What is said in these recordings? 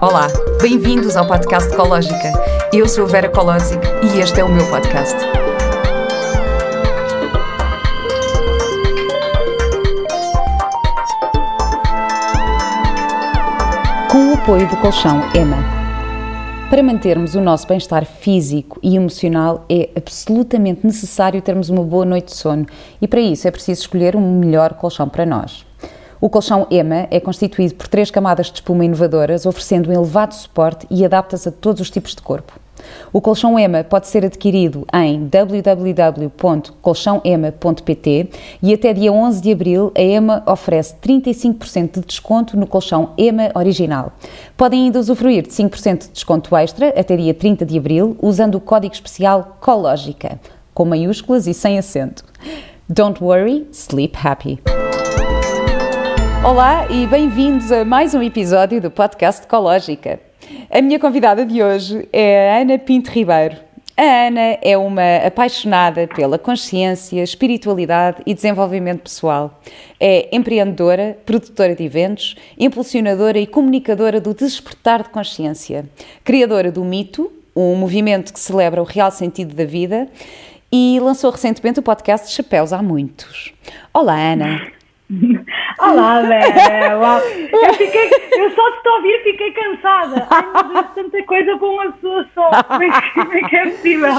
Olá, bem-vindos ao podcast Ecológica. Eu sou a Vera Colosic e este é o meu podcast. Com o apoio do colchão EMA. Para mantermos o nosso bem-estar físico e emocional é absolutamente necessário termos uma boa noite de sono e para isso é preciso escolher um melhor colchão para nós. O colchão EMA é constituído por três camadas de espuma inovadoras, oferecendo um elevado suporte e adapta-se a todos os tipos de corpo. O colchão EMA pode ser adquirido em www.colchãoema.pt e até dia 11 de abril a EMA oferece 35% de desconto no colchão EMA original. Podem ainda usufruir de 5% de desconto extra até dia 30 de abril usando o código especial COLÓGICA, com maiúsculas e sem acento. Don't worry, sleep happy. Olá e bem-vindos a mais um episódio do podcast Ecológica. A minha convidada de hoje é a Ana Pinto Ribeiro. A Ana é uma apaixonada pela consciência, espiritualidade e desenvolvimento pessoal. É empreendedora, produtora de eventos, impulsionadora e comunicadora do despertar de consciência, criadora do Mito, um movimento que celebra o real sentido da vida, e lançou recentemente o podcast Chapéus há Muitos. Olá, Ana. Olá, Vera! Uau. Eu, fiquei, eu só de te ouvir fiquei cansada. Ai, meu Deus, tanta coisa para uma pessoa só. Como é que, como é, que é possível?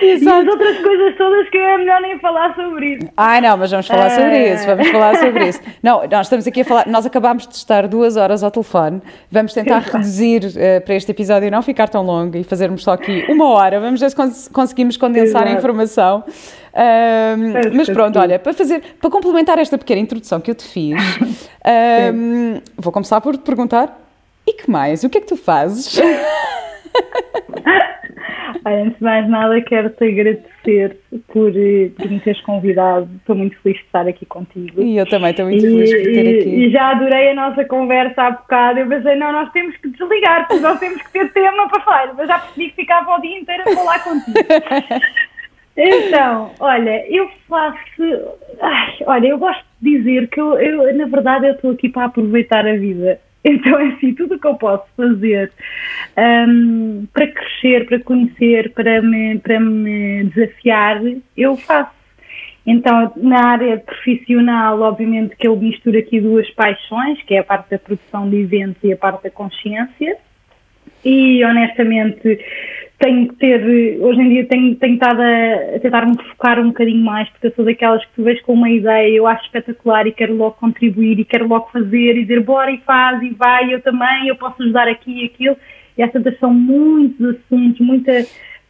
e as outras coisas todas que é melhor nem falar sobre isso. Ai, não, mas vamos falar é... sobre isso. Vamos falar sobre isso. Não, nós estamos aqui a falar. Nós acabámos de estar duas horas ao telefone. Vamos tentar Exato. reduzir uh, para este episódio e não ficar tão longo e fazermos só aqui uma hora. Vamos ver se cons conseguimos condensar Exato. a informação. Um, mas pronto, olha, para fazer, para complementar esta pequena introdução que eu te fiz, um, vou começar por te perguntar: e que mais? O que é que tu fazes? antes de mais nada, quero-te agradecer por, por me teres convidado. Estou muito feliz de estar aqui contigo. E eu também estou muito e, feliz por ter aqui. E já adorei a nossa conversa há bocado. Eu pensei, não, nós temos que desligar, porque nós temos que ter tema para falar. Mas já percebi que ficava o dia inteiro a falar contigo. Então, olha, eu faço. Ai, olha, eu gosto de dizer que eu, eu na verdade, eu estou aqui para aproveitar a vida. Então, é assim, tudo o que eu posso fazer um, para crescer, para conhecer, para me, para me desafiar, eu faço. Então, na área profissional, obviamente que eu misturo aqui duas paixões, que é a parte da produção de eventos e a parte da consciência. E, honestamente, tenho que ter, hoje em dia tenho, estado a, a tentar me focar um bocadinho mais, porque eu sou daquelas que tu vês com uma ideia, eu acho espetacular e quero logo contribuir e quero logo fazer e dizer bora e faz e vai, eu também, eu posso ajudar aqui e aquilo. E tantas são muitos assuntos, muita,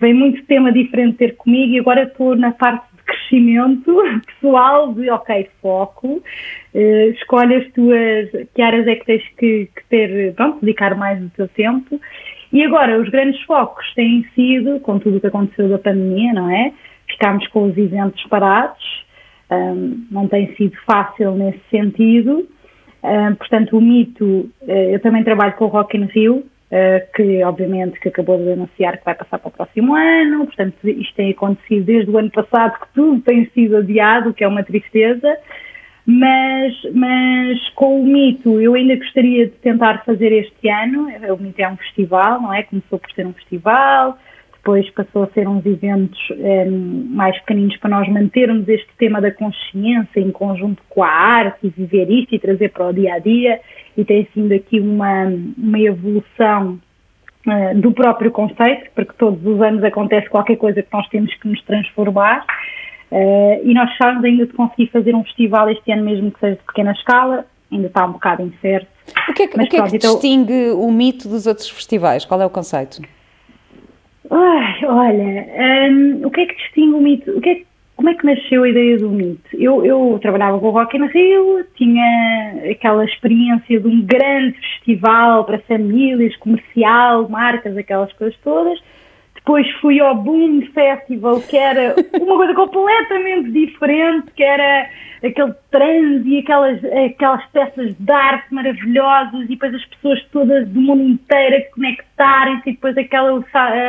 vem muito tema diferente ter comigo e agora estou na parte de crescimento pessoal de ok, foco, uh, escolhe as tuas, que áreas é que tens que, que ter, pronto, dedicar mais do teu tempo e agora, os grandes focos têm sido, com tudo o que aconteceu da pandemia, não é? Ficámos com os eventos parados, um, não tem sido fácil nesse sentido. Um, portanto, o mito, uh, eu também trabalho com o Rock in Rio, uh, que obviamente que acabou de anunciar que vai passar para o próximo ano, portanto, isto tem acontecido desde o ano passado, que tudo tem sido adiado, o que é uma tristeza. Mas, mas com o Mito eu ainda gostaria de tentar fazer este ano. O Mito é um festival, não é? Começou por ser um festival, depois passou a ser uns eventos um, ehm, mais pequeninos para nós mantermos este tema da consciência em conjunto com a arte e viver isto e trazer para o dia a dia. E tem sido aqui uma, uma evolução uh, do próprio conceito, porque todos os anos acontece qualquer coisa que nós temos que nos transformar. Uh, e nós gostávamos ainda de conseguir fazer um festival este ano, mesmo que seja de pequena escala, ainda está um bocado incerto. O que é que, o que, é que então... distingue o mito dos outros festivais? Qual é o conceito? Ai, olha, um, o que é que distingue o mito? O que é como é que nasceu a ideia do mito? Eu, eu trabalhava com o Rock in Rio, tinha aquela experiência de um grande festival para famílias, comercial, marcas, aquelas coisas todas depois fui ao Boom Festival, que era uma coisa completamente diferente, que era aquele transe e aquelas, aquelas peças de arte maravilhosas e depois as pessoas todas do mundo inteiro a conectarem-se e depois aquela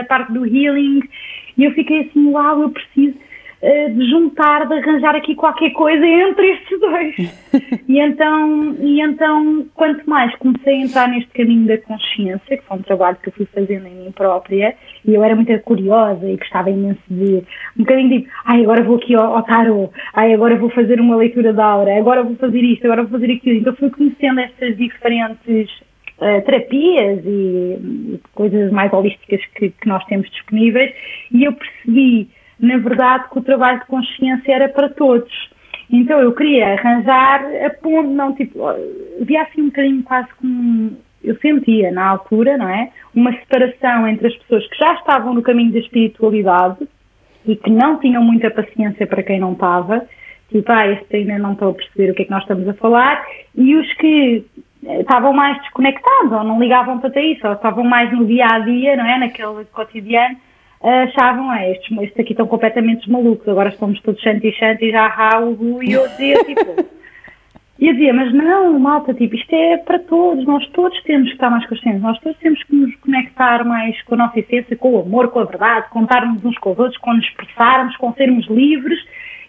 parte do healing. E eu fiquei assim, uau, eu preciso de juntar, de arranjar aqui qualquer coisa entre estes dois. e, então, e então, quanto mais comecei a entrar neste caminho da consciência, que foi um trabalho que eu fui fazendo em mim própria, e eu era muito curiosa e gostava imenso de um bocadinho de, ai, agora vou aqui ao, ao tarot, ai, agora vou fazer uma leitura da aura, agora vou fazer isto, agora vou fazer aquilo. Então fui conhecendo estas diferentes uh, terapias e, e, coisas mais holísticas que, que nós temos disponíveis, e eu percebi na verdade, que o trabalho de consciência era para todos. Então eu queria arranjar a ponto, não, tipo, havia assim um bocadinho quase como, eu sentia na altura, não é? Uma separação entre as pessoas que já estavam no caminho da espiritualidade e que não tinham muita paciência para quem não estava, tipo, ah, este ainda não estou a perceber o que é que nós estamos a falar, e os que eh, estavam mais desconectados, ou não ligavam para isso, ou estavam mais no dia a dia, não é? Naquele cotidiano achavam, ah, estes, estes aqui estão completamente malucos, agora estamos todos shanti shanti, já rau, e eu dizia tipo, e eu dizia, mas não, malta, tipo, isto é para todos, nós todos temos que estar mais conscientes, nós todos temos que nos conectar mais com a nossa essência, com o amor, com a verdade, contarmos uns com os outros, com nos expressarmos, com sermos livres,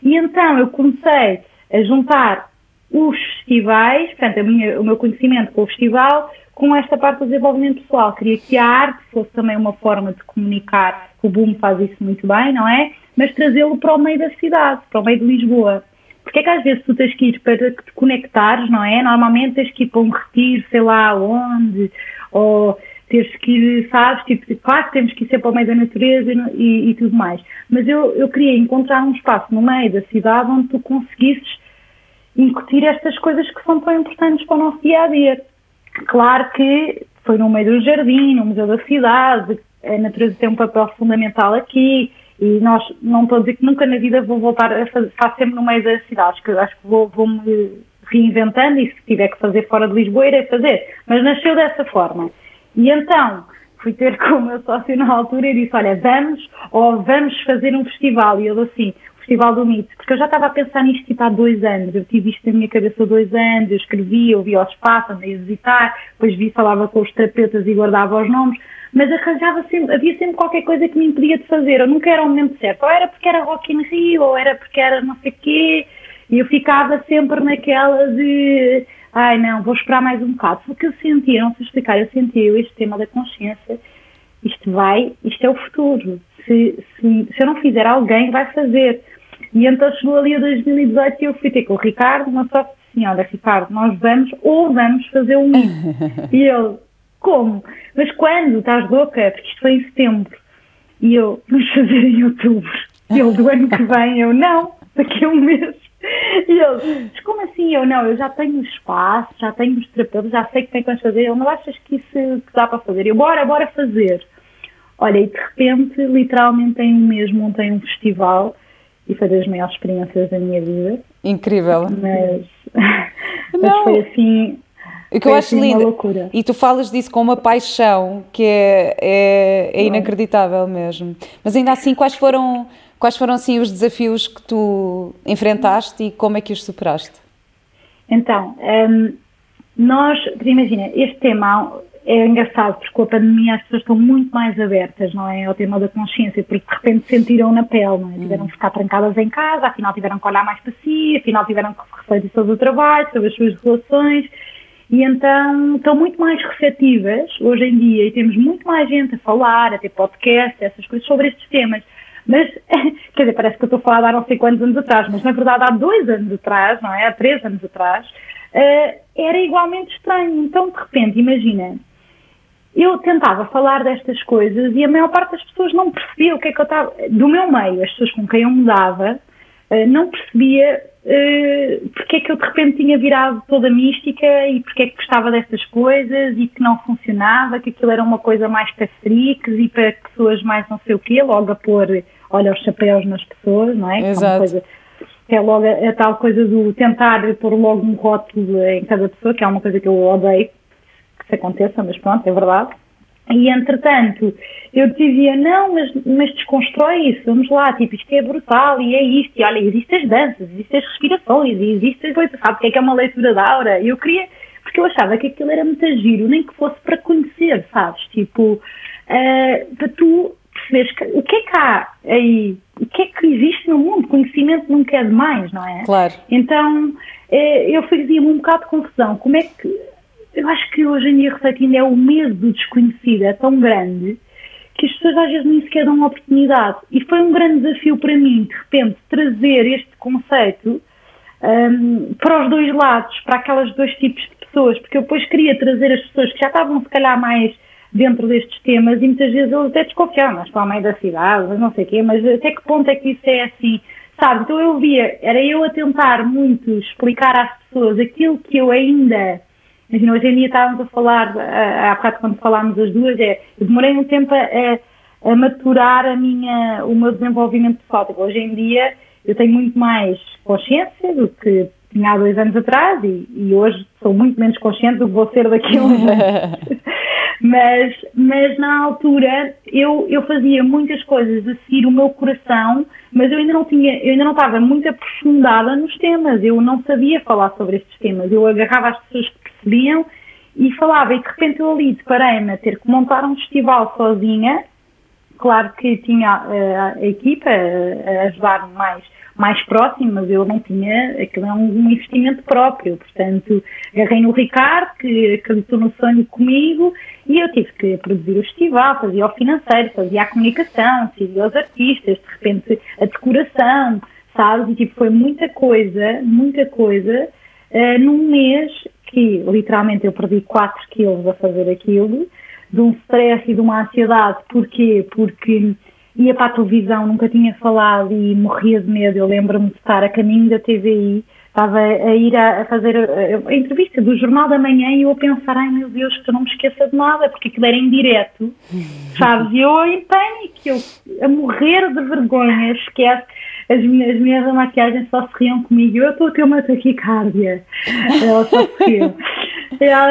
e então eu comecei a juntar os festivais, portanto, minha, o meu conhecimento com o festival, com esta parte do desenvolvimento pessoal. Queria que a arte fosse também uma forma de comunicar, o Boom faz isso muito bem, não é? Mas trazê-lo para o meio da cidade, para o meio de Lisboa. Porque é que às vezes tu tens que ir para te conectares, não é? Normalmente tens que ir para um retiro, sei lá onde, ou teres que ir, sabes, tipo, claro que temos que ir para o meio da natureza e, e tudo mais. Mas eu, eu queria encontrar um espaço no meio da cidade onde tu conseguisses incutir estas coisas que são tão importantes para o nosso dia a dia. Claro que foi no meio do jardim, no Museu da Cidade, a natureza tem um papel fundamental aqui e nós não estou a dizer que nunca na vida vou voltar a fazer, faço sempre no meio da cidade, acho que, acho que vou, vou me reinventando e se tiver que fazer fora de Lisboa irei fazer, mas nasceu dessa forma. E então fui ter com o meu sócio na altura e disse, olha, vamos ou vamos fazer um festival. E ele assim, Festival do Mito, porque eu já estava a pensar nisto tipo, há dois anos, eu tive isto na minha cabeça há dois anos, eu escrevia, eu via o espaço, andei a visitar, depois vi, falava com os terapeutas e guardava os nomes, mas arranjava sempre, havia sempre qualquer coisa que me impedia de fazer, eu nunca era o momento certo, ou era porque era Rock in Rio, ou era porque era não sei o quê, e eu ficava sempre naquela de, ai não, vou esperar mais um bocado, porque eu sentia, não sei explicar, eu sentia este tema da consciência, isto vai, isto é o futuro, se, se, se eu não fizer, alguém vai fazer. E então chegou ali a 2018 e eu fui ter com o Ricardo, uma só assim, olha Ricardo, nós vamos ou vamos fazer um e ele, como? Mas quando? Estás louca? Porque isto foi em setembro. E eu, vamos fazer em outubro. E ele, do ano que vem, eu, não, daqui a um mês. E ele, mas como assim? Eu, não, eu já tenho espaço, já tenho os terapeutas, já sei que tem que fazer. Ele, não achas que isso que dá para fazer? Eu, bora, bora fazer. Olha, e de repente, literalmente em um mês montei um festival e foi das maiores experiências da minha vida. Incrível. Mas, mas foi assim. O que eu acho assim lindo. E tu falas disso com uma paixão que é, é, é inacreditável mesmo. Mas ainda assim, quais foram, quais foram assim, os desafios que tu enfrentaste e como é que os superaste? Então, um, nós, imagina, este tema é engraçado porque com a pandemia as pessoas estão muito mais abertas, não é? Ao tema da consciência, porque de repente sentiram na pele, não é? Tiveram que ficar trancadas em casa, afinal tiveram que olhar mais para si, afinal tiveram que refletir sobre o trabalho, sobre as suas relações, e então estão muito mais receptivas hoje em dia e temos muito mais gente a falar, a ter podcast, essas coisas sobre estes temas. Mas, quer dizer, parece que eu estou a falar há não sei quantos anos atrás, mas na verdade há dois anos atrás, não é? Há três anos atrás, uh, era igualmente estranho. Então, de repente, imagina, eu tentava falar destas coisas e a maior parte das pessoas não percebia o que é que eu estava. Do meu meio, as pessoas com quem eu mudava, eh, não percebia uh, porque é que eu de repente tinha virado toda mística e porque é que gostava destas coisas e que não funcionava, que aquilo era uma coisa mais para freaks e para pessoas mais não sei o quê, logo a pôr, olha, os chapéus nas pessoas, não é? Exato. É, coisa, é logo a, a, tal coisa do tentar pôr logo um rótulo em cada pessoa, que é uma coisa que eu odeio, que aconteça, mas pronto, é verdade. E entretanto, eu dizia, não, mas, mas desconstrói isso, vamos lá, tipo, isto é brutal e é isto, e olha, existem as danças, existem as respirações, existem coisas, sabe o que é que é uma leitura da aura? Eu queria, porque eu achava que aquilo era muito giro, nem que fosse para conhecer, sabes? Tipo, uh, para tu perceberes o que é que há aí, o que é que existe no mundo, conhecimento nunca é demais, não é? Claro. Então, é, eu fazia-me um bocado de confusão, como é que, eu acho que hoje em dia, refletindo, é o medo do desconhecido, é tão grande, que as pessoas às vezes nem sequer dão oportunidade. E foi um grande desafio para mim, de repente, trazer este conceito um, para os dois lados, para aquelas dois tipos de pessoas, porque eu depois queria trazer as pessoas que já estavam, se calhar, mais dentro destes temas e muitas vezes eles até desconfiavam, mas para o meio da cidade, mas não sei o quê, mas até que ponto é que isso é assim? Sabe? Então eu via, era eu a tentar muito explicar às pessoas aquilo que eu ainda. Imagina, hoje em dia estávamos a falar, há bocado quando falámos as duas, é, eu demorei um tempo a, a maturar a minha, o meu desenvolvimento pessoal. Tipo, hoje em dia eu tenho muito mais consciência do que tinha há dois anos atrás e, e hoje sou muito menos consciente do que vou ser daqui a uns anos. mas, mas na altura eu, eu fazia muitas coisas a seguir o meu coração, mas eu ainda não tinha, eu ainda não estava muito aprofundada nos temas, eu não sabia falar sobre estes temas, eu agarrava as pessoas que percebiam e falava, e de repente eu ali deparei-me a ter que montar um festival sozinha, claro que tinha uh, a equipa a ajudar-me mais mais próximo, mas eu não tinha, aquilo é um, investimento próprio, portanto, agarrei no Ricardo, que acreditou no sonho comigo, e eu tive que produzir o festival, fazia o financeiro, fazia a comunicação, decidia os artistas, de repente a decoração, sabes, e tipo, foi muita coisa, muita coisa, uh, num mês que literalmente eu perdi 4 quilos a fazer aquilo, de um stress e de uma ansiedade, porquê? Porque ia para a televisão, nunca tinha falado e morria de medo. Eu lembro-me de estar a caminho da TVI, estava a ir a, fazer a, a, entrevista do Jornal da Manhã e eu a pensar, ai meu Deus, que eu não me esqueça de nada, porque aquilo era em direto, sabes? E eu em pânico, eu a morrer de vergonha, esquece. As minhas, as minhas da maquiagem só se riam comigo, eu estou a ter uma taquicardia. Ela só se riu.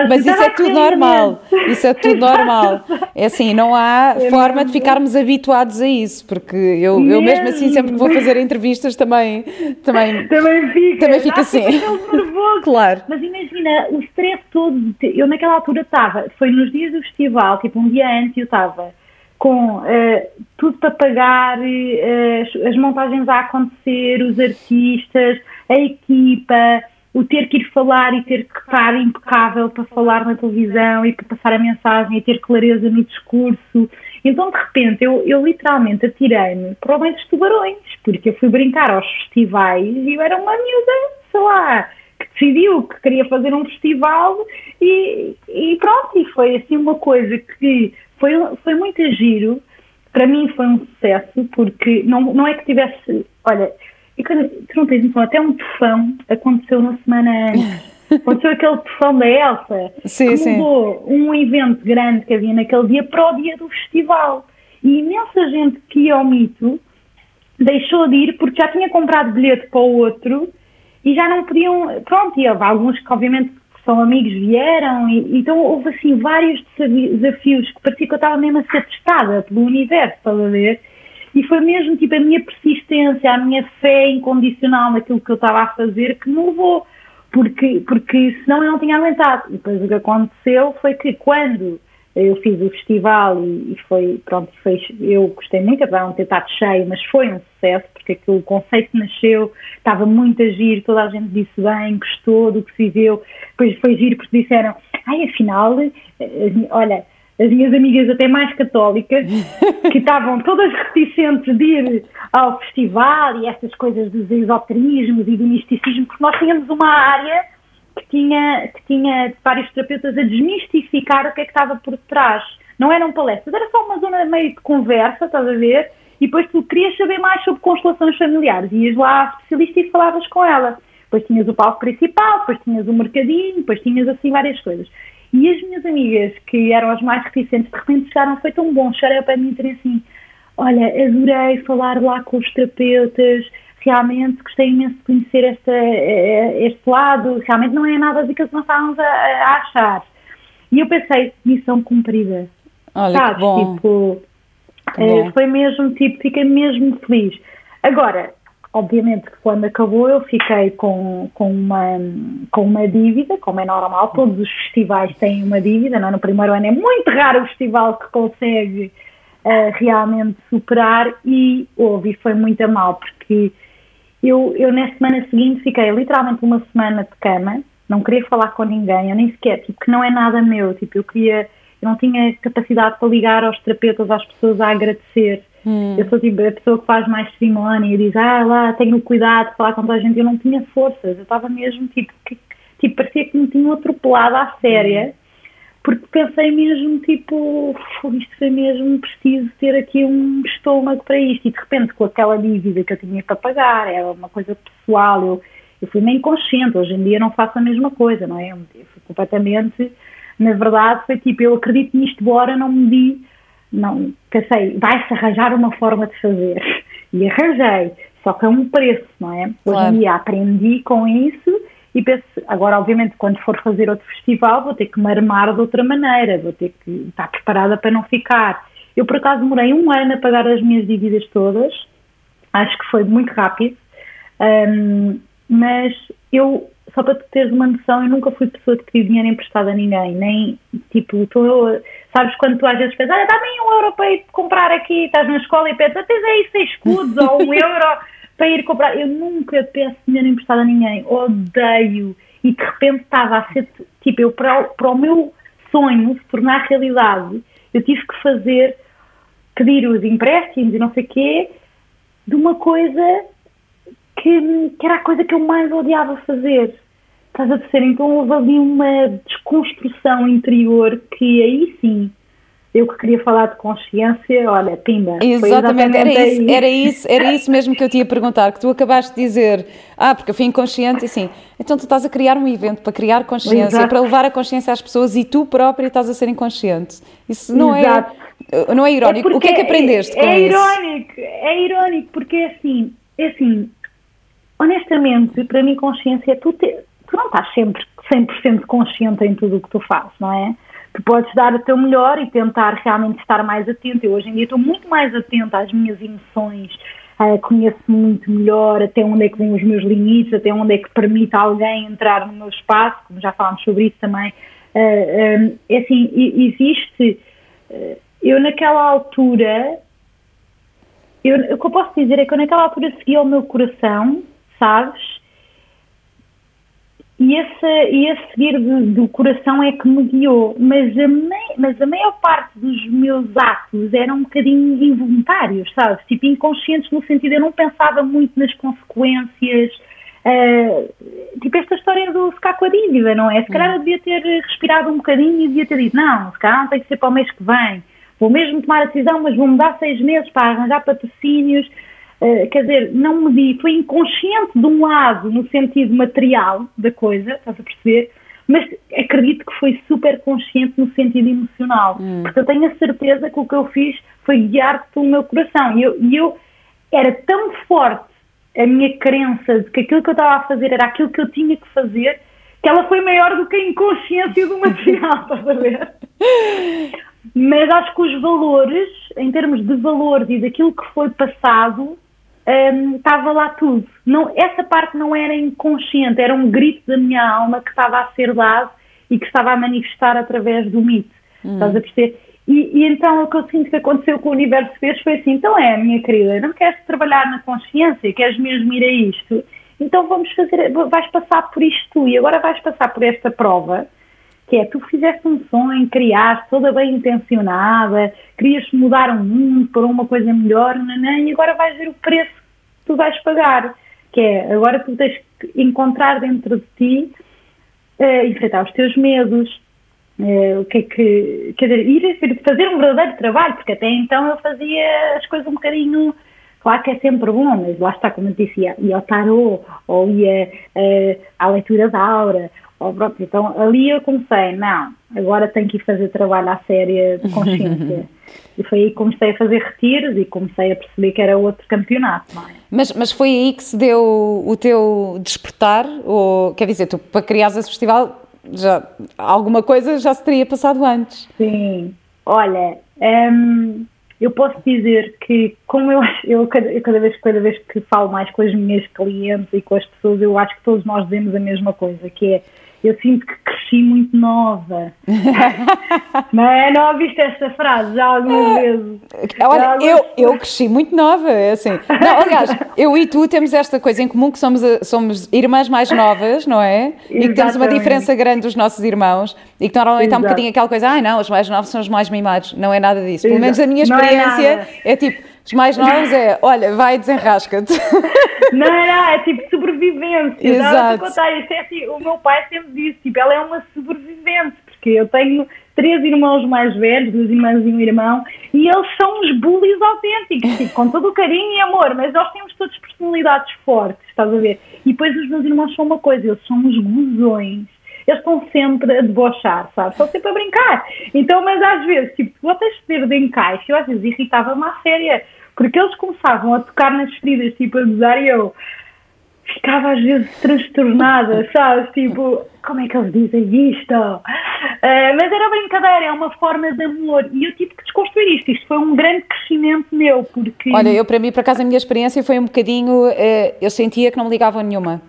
Mas isso é tudo normal, isso é tudo normal. É assim, não há é forma mesmo. de ficarmos habituados a isso, porque eu mesmo, eu mesmo assim, sempre que vou fazer entrevistas, também, também, também fica, também fica assim. claro. Mas imagina, o stress todo, eu naquela altura estava, foi nos dias do festival, tipo um dia antes eu estava com uh, tudo para pagar, uh, as, montagens a acontecer, os artistas, a equipa, o ter que ir falar e ter que estar impecável para falar na televisão e para passar a mensagem e ter clareza no discurso. Então, de repente, eu, eu literalmente atirei-me para o meio dos tubarões, porque eu fui brincar aos festivais e eu era uma miúda, sei lá, que decidiu que queria fazer um festival e, e pronto, e foi assim uma coisa que foi, foi muito giro. Para mim foi um sucesso, porque não, não é que tivesse. Olha, e quando, tu não tens noção, até um tufão aconteceu na semana antes. Aconteceu aquele tufão da Elsa, sim, que mudou sim. um evento grande que havia naquele dia para o dia do festival. E imensa gente que ia ao mito deixou de ir porque já tinha comprado bilhete para o outro e já não podiam. Pronto, e houve alguns que, obviamente, são amigos, vieram, e, então houve assim vários desafios que parecia que eu estava mesmo a ser testada pelo universo, para ver e foi mesmo tipo a minha persistência, a minha fé incondicional naquilo que eu estava a fazer que me levou, porque, porque senão eu não tinha aguentado. E depois o que aconteceu foi que quando eu fiz o festival e, e foi, pronto, foi, eu gostei muito, apesar de não ter estado cheio, mas foi um sucesso, porque o conceito nasceu, estava muito a giro, toda a gente disse bem, gostou do que se viu, depois foi giro porque disseram, ai, afinal, eh, olha, as minhas amigas até mais católicas, que estavam todas reticentes de ir ao festival e essas coisas dos esoterismos e do misticismo, porque nós tínhamos uma área que tinha, que tinha vários terapeutas a desmistificar o que é que estava por trás. Não eram palestras, era só uma zona meio de conversa, estás a ver? E depois tu querias saber mais sobre constelações familiares, ias lá à especialista e falavas com ela. Depois tinhas o palco principal, depois tinhas o mercadinho, depois tinhas assim várias coisas. E as minhas amigas, que eram as mais reticentes, de repente chegaram, foi tão bom, chegaram para mim e assim, olha, adorei falar lá com os terapeutas, realmente gostei imenso de conhecer esta, eh, este lado, realmente não é nada daquilo que nós estávamos a, a achar. E eu pensei, missão cumprida. Olha, Sabes? que bom. Tipo, que bom. Eh, foi mesmo, tipo, fiquei mesmo feliz. Agora, Obviamente que quando acabou eu fiquei com, com, uma, com uma dívida, como é normal, todos os festivais têm uma dívida, não? É? no primeiro ano é muito raro o festival que consegue uh, realmente superar e houve, e foi muito a mal, porque eu, eu na semana seguinte fiquei literalmente uma semana de cama, não queria falar com ninguém, eu nem sequer, tipo, que não é nada meu, tipo, eu queria, eu não tinha capacidade para ligar aos terapeutas, às pessoas a agradecer. Hum. Eu sou tipo a pessoa que faz mais cerimónia e diz, ah lá, tenho cuidado de falar com toda a gente, eu não tinha forças, eu estava mesmo tipo, que, tipo, parecia que me tinham atropelado à séria. Hum porque pensei mesmo, tipo, isto foi mesmo preciso ter aqui um estômago para isto. E de repente, com aquela dívida que eu tinha para pagar, era uma coisa pessoal, eu, eu fui meio inconsciente. Hoje em dia não faço a mesma coisa, não é? Eu fui completamente. Na verdade, foi tipo, eu acredito nisto, bora, não me di. Não, pensei, vai-se arranjar uma forma de fazer. E arranjei, só que a um preço, não é? Hoje em dia aprendi com isso e penso, agora obviamente quando for fazer outro festival vou ter que me armar de outra maneira, vou ter que estar preparada para não ficar. Eu por acaso demorei um ano a pagar as minhas dívidas todas, acho que foi muito rápido, um, mas eu, só para tu teres uma noção, eu nunca fui pessoa que pediu dinheiro emprestado a ninguém, nem tipo, tô, sabes quando tu às vezes pensas, olha, dá-me um euro para ir comprar aqui, estás na escola e pensas, tens aí seis escudos ou um euro para ir comprar. Eu nunca peço dinheiro emprestado a ninguém, odeio. E de repente estava a ser, tipo, eu para, para o meu sonho se tornar realidade, eu tive que fazer, pedir os empréstimos e não sei o quê, de uma coisa que, que era a coisa que eu mais odiava fazer. Estás a perceber? Então houve ali uma desconstrução interior que aí sim eu que queria falar de consciência, olha, pimba. Exatamente, era isso, era isso, era isso mesmo que eu tinha a perguntar, que tu acabaste de dizer, ah, porque eu fui inconsciente, e assim, então tu estás a criar um evento para criar consciência, Exato. para levar a consciência às pessoas e tu própria estás a ser inconsciente. Isso não é Exato. é não é irónico. É o que é que aprendeste com é isso? É irónico, é irónico, porque é assim, é assim, honestamente, para mim consciência é tu, te, tu não estás sempre 100% consciente em tudo o que tu fazes, não é? Tu podes dar o teu melhor e tentar realmente estar mais atento. Eu hoje em dia estou muito mais atenta às minhas emoções, uh, conheço muito melhor até onde é que vêm os meus limites, até onde é que permite alguém entrar no meu espaço, como já falámos sobre isso também. Uh, um, é assim, existe. Uh, eu naquela altura, eu, o que eu posso dizer é que eu naquela altura seguia o meu coração, sabes? E esse, e esse seguir do, do, coração é que me guiou, mas a, mas a maior parte dos meus atos eram um bocadinho involuntários, sabes? Tipo, inconscientes no sentido, eu não pensava muito nas consequências, uh, tipo esta história do ficar com a dívida, não é? Se calhar eu devia ter respirado um bocadinho e devia ter dito, não, se calhar não tem que ser para o mês que vem, vou mesmo tomar a decisão, mas vou-me dar seis meses para arranjar patrocínios, Uh, quer dizer, não me di, foi inconsciente de um lado, no sentido material da coisa, estás a perceber? Mas acredito que foi super consciente no sentido emocional. Hum. Porque eu tenho a certeza que o que eu fiz foi guiar-te pelo meu coração. E eu, e eu era tão forte a minha crença de que aquilo que eu estava a fazer era aquilo que eu tinha que fazer, que ela foi maior do que a inconsciência do material, estás a ver? Mas acho que os valores, em termos de valores e daquilo que foi passado, um, estava lá tudo. Não, essa parte não era inconsciente, era um grito da minha alma que estava a ser dado e que estava a manifestar através do mito. Hum. Estás a perceber? E, e, então o que eu sinto que aconteceu com o universo fez foi assim: então é, minha querida, não queres trabalhar na consciência, queres mesmo ir a isto? Então vamos fazer, vais passar por isto e agora vais passar por esta prova que é tu fizeste um sonho, criaste toda bem intencionada, querias mudar o mundo para uma coisa melhor, nanã, e agora vais ver o preço que tu vais pagar, que é agora tu tens que encontrar dentro de ti, uh, enfrentar os teus medos, uh, o que é que, quer dizer, ir fazer um verdadeiro trabalho, porque até então eu fazia as coisas um bocadinho Claro que é sempre bom, mas lá está, como eu disse, ia, ia ao tarô, ou ia uh, à leitura da aura, Oh, pronto, então ali eu comecei, não, agora tenho que ir fazer trabalho à séria de consciência. e foi aí que comecei a fazer retiros e comecei a perceber que era outro campeonato. É? Mas, mas foi aí que se deu o teu despertar? Ou, quer dizer, tu para criares esse festival, já, alguma coisa já se teria passado antes? Sim, olha, hum, eu posso dizer que, como eu, eu, cada, eu cada, vez, cada vez que falo mais com as minhas clientes e com as pessoas, eu acho que todos nós dizemos a mesma coisa, que é eu sinto que cresci muito nova. não é? Não ouviste esta frase já algumas vezes? Olha, eu, eu cresci muito nova, é assim. Não, aliás, eu e tu temos esta coisa em comum que somos, somos irmãs mais novas, não é? E que temos uma diferença grande dos nossos irmãos e que normalmente Exato. há um bocadinho aquela coisa, ai ah, não, os mais novos são os mais mimados. Não é nada disso. Pelo menos a minha é experiência é, é tipo os mais novos é, olha, vai desenrasca-te. Não, não, é tipo sobrevivência. Exato. Contar, isto é assim, o meu pai sempre disse, tipo, ela é uma sobrevivente, porque eu tenho três irmãos mais velhos, duas irmãs e um irmão, e eles são uns bullies autênticos, tipo, com todo o carinho e amor, mas nós temos todas personalidades fortes, estás a ver? E depois os meus irmãos são uma coisa, eles são uns gozões eles estão sempre a debochar, sabe? Estão sempre a brincar. Então, mas às vezes, tipo, tens de de encaixe, eu às vezes irritava-me à séria, porque eles começavam a tocar nas feridas, tipo, a gozar e eu ficava às vezes transtornada, sabes? Tipo, como é que eles dizem isto? Uh, mas era brincadeira, é uma forma de amor. E eu tive que desconstruir isto. Isto foi um grande crescimento meu, porque... Olha, eu para mim, por acaso, a minha experiência foi um bocadinho... Uh, eu sentia que não me ligavam nenhuma.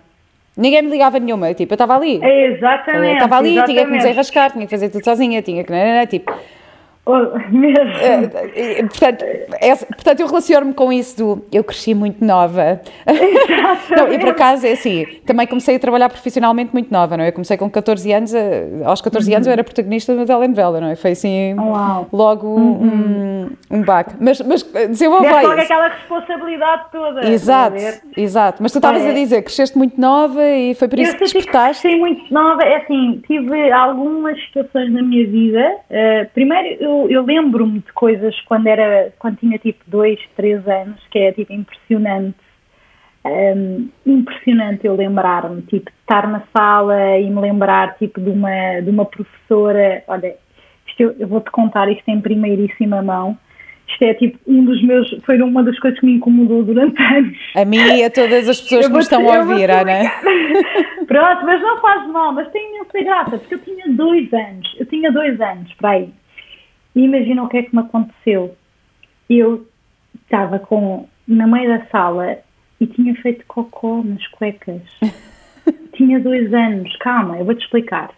Ninguém me ligava nenhuma, tipo, eu estava ali. Exatamente. Eu estava ali, exatamente. tinha que me desenrascar, tinha que fazer tudo sozinha, tinha que. Tipo, Oh, mesmo. É, portanto, é, portanto, eu relaciono-me com isso do eu cresci muito nova. não, e por acaso é assim, também comecei a trabalhar profissionalmente muito nova, não é? Eu comecei com 14 anos, aos 14 uhum. anos eu era protagonista de uma telenovela, não é? Foi assim, Uau. logo uhum. um, um baque. Mas, mas desenvolve logo aquela responsabilidade toda. Exato, exato. Mas tu estavas é. a dizer, cresceste muito nova e foi por isso eu que despertaste? cresci muito nova, é assim, tive algumas situações na minha vida. Uh, primeiro, eu eu, eu lembro-me de coisas quando era quando tinha tipo dois, três anos, que é tipo impressionante. Um, impressionante eu lembrar-me, tipo, de estar na sala e me lembrar, tipo, de uma, de uma professora, olha, eu, eu vou-te contar isto em primeiríssima mão, isto é tipo um dos meus, foi uma das coisas que me incomodou durante anos. A mim e a todas as pessoas que me estão a ouvir, Ana. Pronto, mas não faz mal, mas tem imensa graça, porque eu tinha dois anos, eu tinha dois anos para aí. E imagina o que é que me aconteceu. Eu estava com na meio da sala e tinha feito cocô nas cuecas. tinha dois anos. Calma, eu vou-te explicar.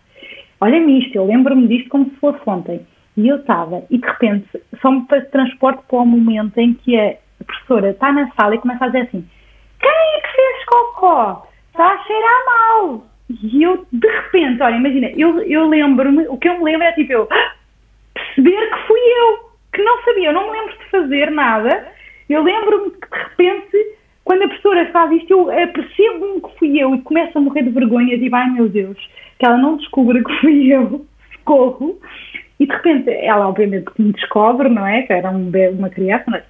Olha-me isto, eu lembro-me disto como se fosse ontem. E eu estava, e de repente só me transporte para o momento em que a professora está na sala e começa a dizer assim: Quem é que fez cocô? Está a cheirar mal. E eu, de repente, olha, imagina, eu, eu lembro-me, o que eu me lembro é tipo, eu perceber que fui eu, que não sabia, eu não me lembro de fazer nada. Eu lembro-me que de repente, quando a professora faz isto, eu percebo-me que fui eu e começo a morrer de vergonha, digo, ai meu Deus, que ela não descubra que fui eu, socorro. E de repente, ela obviamente me descobre, não é? Que era um uma criança, é?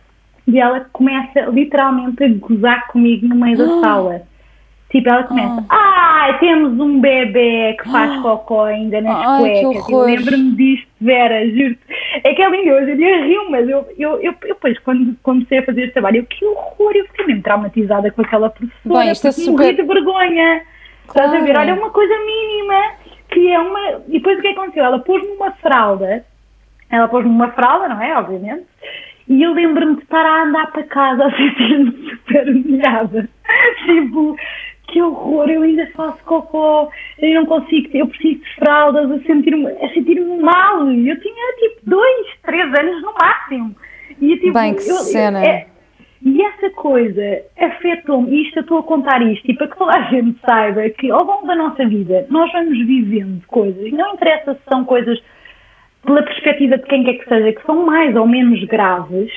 e ela começa literalmente a gozar comigo no meio da ah. sala. Tipo, ela começa, ah. ah, temos um bebê que faz ah. cocó ainda nas Ai, cuecas. Eu lembro-me disto, Vera, juro É que é lindo, hoje em dia rio, mas eu, eu, eu, eu depois, quando comecei a fazer este trabalho, eu, que horror, eu fiquei mesmo traumatizada com aquela professora. Bem, isto é super... de vergonha. Claro. Estás a ver? Olha, uma coisa mínima, que é uma... E depois o que aconteceu? Ela pôs-me uma fralda, ela pôs-me uma fralda, não é? Obviamente. E eu lembro-me de estar a andar para casa a sentir-me super humilhada. tipo, que horror, eu ainda faço cocô, eu não consigo, eu preciso de fraldas, a sentir-me sentir mal. Eu tinha tipo dois, três anos no máximo. E, tipo, Bem, que eu, cena. Eu, é, e essa coisa afetou-me, isto eu estou a contar isto, e para que toda a gente saiba que ao longo da nossa vida nós vamos vivendo coisas, e não interessa se são coisas pela perspectiva de quem quer que seja, que são mais ou menos graves,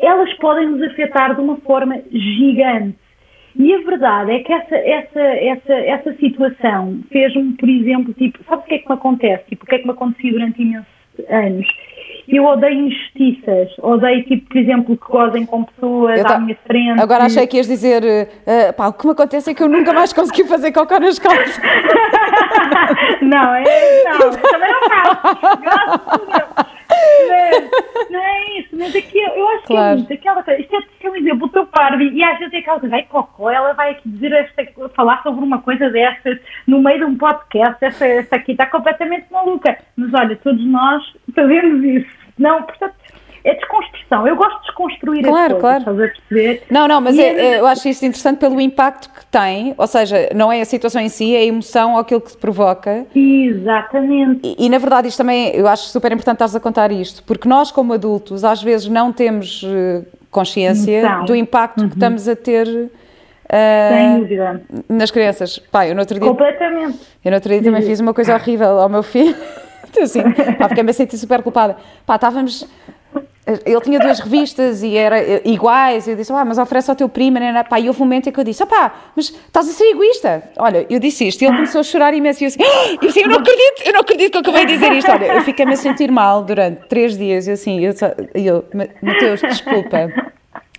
elas podem nos afetar de uma forma gigante. E a verdade é que essa, essa, essa, essa situação fez-me, por exemplo, tipo, sabe o que é que me acontece? Tipo, o que é que me acontecia durante imensos anos? Eu odeio injustiças, odeio, tipo, por exemplo, que gozem com pessoas à minha frente. Agora achei que ias dizer, uh, pá, o que me acontece é que eu nunca mais consegui fazer cocô nas calças. não, é, não, também não faço. Graças a Deus. Não, não é isso, mas aqui eu acho claro. que é muito aquela coisa. Isto é, é um exemplo, o teu parvo, e às vezes é aquela coisa, ai cocô, ela vai aqui dizer esta, falar sobre uma coisa destas no meio de um podcast, esta, esta aqui está completamente maluca. Mas olha, todos nós fazemos isso. Não, portanto, é desconstrução. Eu gosto de desconstruir claro, as coisas, claro. estás a perceber? Não, não, mas é, é, eu acho isso interessante pelo impacto que tem, ou seja, não é a situação em si, é a emoção ou aquilo que te provoca. Exatamente. E, e na verdade isto também, eu acho super importante estás a contar isto, porque nós como adultos às vezes não temos uh, consciência então, do impacto uhum. que estamos a ter sem dúvida. Nas crianças. Pá, eu no outro dia. Completamente. Eu no outro dia também fiz uma coisa horrível ao meu filho. assim, pá, porque me a sentir super culpada. Pá, estávamos. Ele tinha duas revistas e era iguais, e eu disse, ah, mas oferece ao teu primo, né, né? Pá, e houve um momento em que eu disse, opá, mas estás a ser egoísta. Olha, eu disse isto, e ele começou a chorar imenso, e eu assim, ah! eu, assim, eu não acredito, eu não acredito que eu acabei de dizer isto. Olha, eu fiquei-me a sentir mal durante três dias, e assim, eu, eu Mateus, desculpa,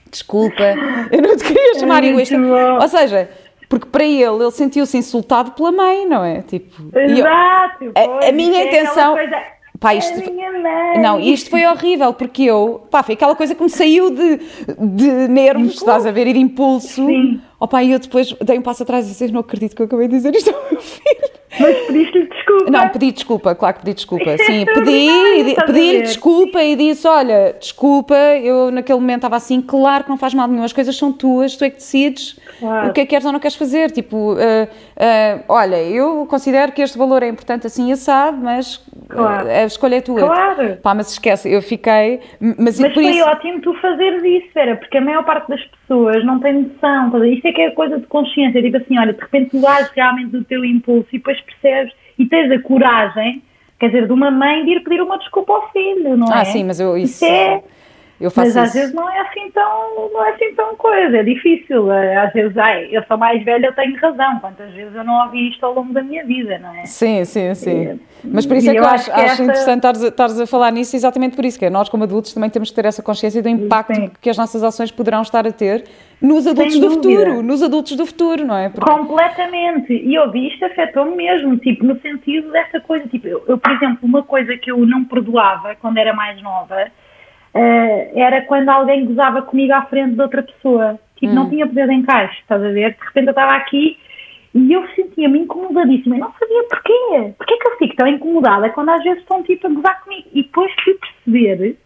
desculpa, eu não te queria chamar egoísta. Ou seja, porque para ele, ele sentiu-se insultado pela mãe, não é? Tipo, Exato. Eu, a, a, minha é intenção. Pá, isto, não, isto foi horrível porque eu, pá, foi aquela coisa que me saiu de, de nervos, estás a ver, e de impulso. Sim. Pá, e eu depois dei um passo atrás e disse: Não acredito que eu acabei de dizer isto ao meu filho. Mas pediste desculpa? Não, pedi desculpa, claro que pedi desculpa. Sim, pedi, pedi desculpa e disse: Olha, desculpa, eu naquele momento estava assim, claro que não faz mal nenhum, as coisas são tuas, tu é que decides claro. o que é que queres ou não queres fazer. Tipo, uh, uh, olha, eu considero que este valor é importante assim assado, mas claro. a escolha é tua. Claro. Pá, mas esquece, eu fiquei. Mas, mas foi isso... ótimo tu fazeres isso, era, porque a maior parte das pessoas não tem noção. Tá? Isto é que é coisa de consciência. Tipo assim, olha, de repente tu ages realmente do teu impulso e depois percebes e tens a coragem, quer dizer, de uma mãe de ir pedir uma desculpa ao filho, não ah, é? Ah, sim, mas eu isso. isso é, eu faço mas às vezes não é assim tão, não é assim tão coisa, é difícil. É, às vezes, ai, eu sou mais velha, eu tenho razão. Quantas vezes eu não ouvi isto ao longo da minha vida, não é? Sim, sim, sim. Mas por isso é que eu acho, acho, essa... interessante estares a, a falar nisso, exatamente por isso, que é nós como adultos também temos que ter essa consciência do impacto sim. que as nossas ações poderão estar a ter nos adultos do futuro, nos adultos do futuro, não é? Porque... Completamente. E eu vi isto afetou-me mesmo, tipo, no sentido dessa coisa, tipo, eu, eu, por exemplo, uma coisa que eu não perdoava quando era mais nova uh, era quando alguém gozava comigo à frente de outra pessoa. Tipo, hum. não tinha poder de encaixe, estás a ver? De repente eu estava aqui e eu sentia-me incomodadíssima. Eu não sabia porquê. Porquê que eu fico tão incomodada quando às vezes estão tipo a gozar comigo? E depois fui perceber